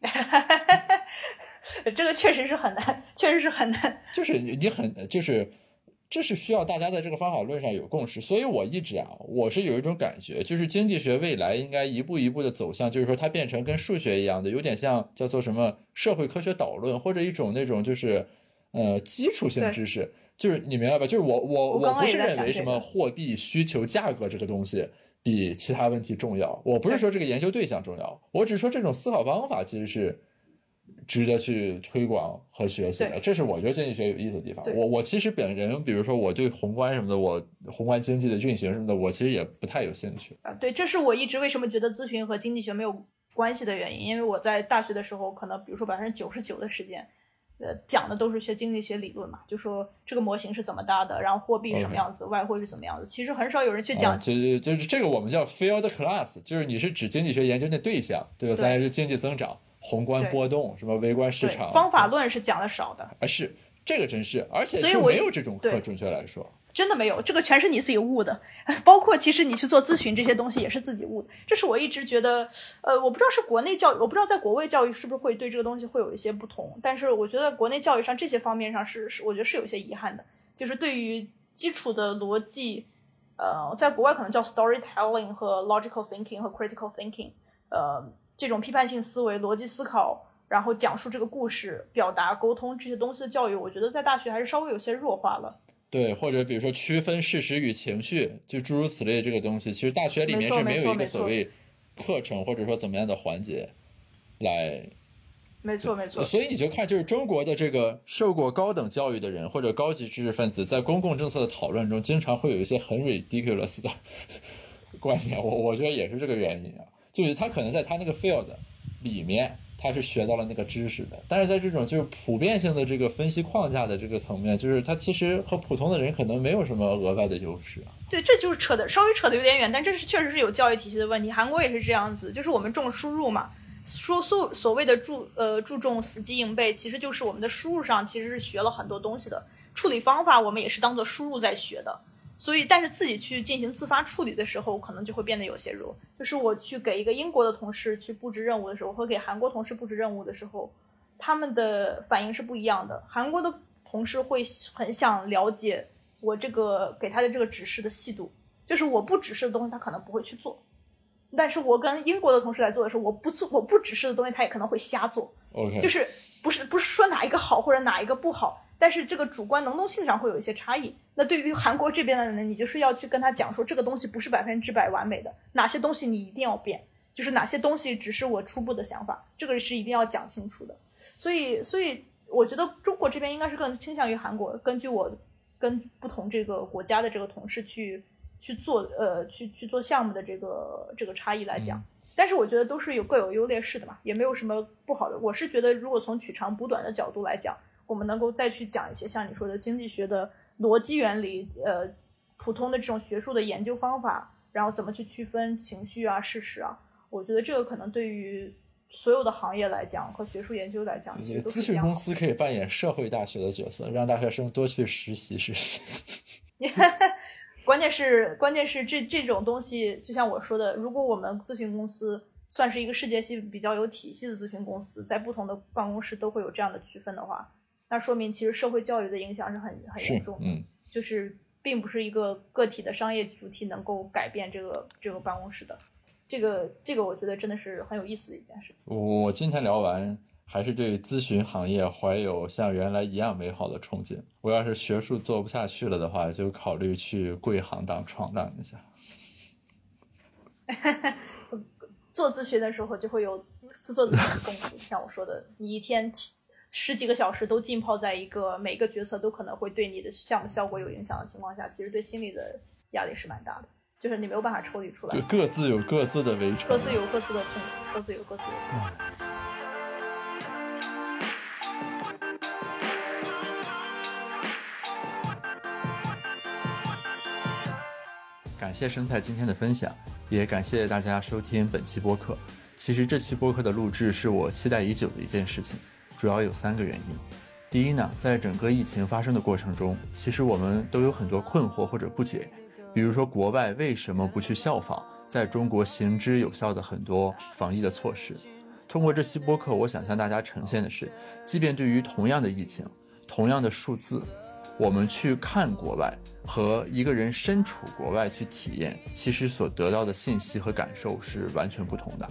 这个确实是很难，确实是很难。就是你很就是。这是需要大家在这个方法论上有共识，所以我一直啊，我是有一种感觉，就是经济学未来应该一步一步的走向，就是说它变成跟数学一样的，有点像叫做什么社会科学导论，或者一种那种就是呃基础性知识，就是你明白吧？就是我我我不是认为什么货币需求价格这个东西比其他问题重要，我不是说这个研究对象重要，我只是说这种思考方法其实是。值得去推广和学习的，这是我觉得经济学有意思的地方。我我其实本人，比如说我对宏观什么的，我宏观经济的运行什么的，我其实也不太有兴趣啊。对，这是我一直为什么觉得咨询和经济学没有关系的原因。因为我在大学的时候，可能比如说百分之九十九的时间，呃，讲的都是学经济学理论嘛，就说这个模型是怎么搭的，然后货币什么样子，外汇是怎么样子。其实很少有人去讲，就就是这个我们叫 field class，就是你是指经济学研究的对象，对吧？咱是经济增长。宏观波动，什么微观市场，方法论是讲的少的。啊，是这个真是，而且就没有这种课，准确来说，真的没有，这个全是你自己悟的。包括其实你去做咨询这些东西也是自己悟的。这是我一直觉得，呃，我不知道是国内教育，我不知道在国外教育是不是会对这个东西会有一些不同。但是我觉得国内教育上这些方面上是是，我觉得是有一些遗憾的。就是对于基础的逻辑，呃，在国外可能叫 storytelling 和 logical thinking 和 critical thinking，呃。这种批判性思维、逻辑思考，然后讲述这个故事、表达、沟通这些东西的教育，我觉得在大学还是稍微有些弱化了。对，或者比如说区分事实与情绪，就诸如此类这个东西，其实大学里面是没有一个所谓课程或者说怎么样的环节来。没错没错。所以你就看，就是中国的这个受过高等教育的人或者高级知识分子，在公共政策的讨论中，经常会有一些很 ridiculous 的 观点。我我觉得也是这个原因啊。就是他可能在他那个 field 里面，他是学到了那个知识的，但是在这种就是普遍性的这个分析框架的这个层面，就是他其实和普通的人可能没有什么额外的优势。对，这就是扯的稍微扯的有点远，但这是确实是有教育体系的问题。韩国也是这样子，就是我们重输入嘛，说所所谓的注呃注重死记硬背，其实就是我们的输入上其实是学了很多东西的，处理方法我们也是当做输入在学的。所以，但是自己去进行自发处理的时候，可能就会变得有些弱。就是我去给一个英国的同事去布置任务的时候，和给韩国同事布置任务的时候，他们的反应是不一样的。韩国的同事会很想了解我这个给他的这个指示的细度，就是我不指示的东西他可能不会去做，但是我跟英国的同事来做的时候，我不做我不指示的东西他也可能会瞎做。OK，就是不是不是说哪一个好或者哪一个不好。但是这个主观能动性上会有一些差异。那对于韩国这边的人，你就是要去跟他讲说，这个东西不是百分之百完美的，哪些东西你一定要变，就是哪些东西只是我初步的想法，这个是一定要讲清楚的。所以，所以我觉得中国这边应该是更倾向于韩国。根据我跟不同这个国家的这个同事去去做呃去去做项目的这个这个差异来讲，但是我觉得都是有各有优劣势的嘛，也没有什么不好的。我是觉得，如果从取长补短的角度来讲。我们能够再去讲一些像你说的经济学的逻辑原理，呃，普通的这种学术的研究方法，然后怎么去区分情绪啊、事实啊？我觉得这个可能对于所有的行业来讲和学术研究来讲，咨询公司可以扮演社会大学的角色，让大学生多去实习实习。关键是，关键是这这种东西，就像我说的，如果我们咨询公司算是一个世界性比较有体系的咨询公司，在不同的办公室都会有这样的区分的话。那说明其实社会教育的影响是很很严重，嗯，就是并不是一个个体的商业主体能够改变这个这个办公室的，这个这个我觉得真的是很有意思的一件事。我今天聊完，还是对咨询行业怀有像原来一样美好的憧憬。我要是学术做不下去了的话，就考虑去贵行当闯荡一下。做咨询的时候就会有做咨询的功夫，像我说的，你一天。十几个小时都浸泡在一个每个决策都可能会对你的项目效果有影响的情况下，其实对心理的压力是蛮大的，就是你没有办法抽离出来。各自有各自的围城，各自有各自的痛苦，各自有各自的痛苦。感谢生菜今天的分享，也感谢大家收听本期播客。其实这期播客的录制是我期待已久的一件事情，主要有三个原因。第一呢，在整个疫情发生的过程中，其实我们都有很多困惑或者不解，比如说国外为什么不去效仿在中国行之有效的很多防疫的措施。通过这期播客，我想向大家呈现的是，即便对于同样的疫情、同样的数字，我们去看国外和一个人身处国外去体验，其实所得到的信息和感受是完全不同的。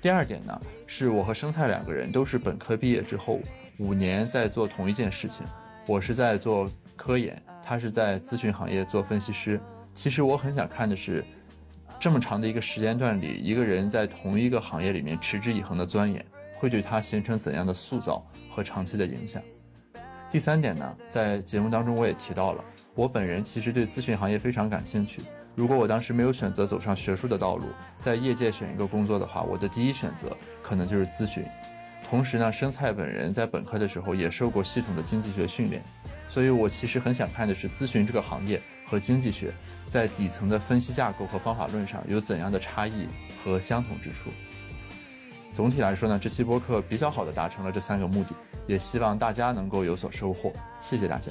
第二点呢，是我和生菜两个人都是本科毕业之后五年在做同一件事情，我是在做科研，他是在咨询行业做分析师。其实我很想看的是。这么长的一个时间段里，一个人在同一个行业里面持之以恒的钻研，会对他形成怎样的塑造和长期的影响？第三点呢，在节目当中我也提到了，我本人其实对咨询行业非常感兴趣。如果我当时没有选择走上学术的道路，在业界选一个工作的话，我的第一选择可能就是咨询。同时呢，生菜本人在本科的时候也受过系统的经济学训练，所以我其实很想看的是咨询这个行业和经济学。在底层的分析架构和方法论上有怎样的差异和相同之处？总体来说呢，这期播客比较好的达成了这三个目的，也希望大家能够有所收获。谢谢大家。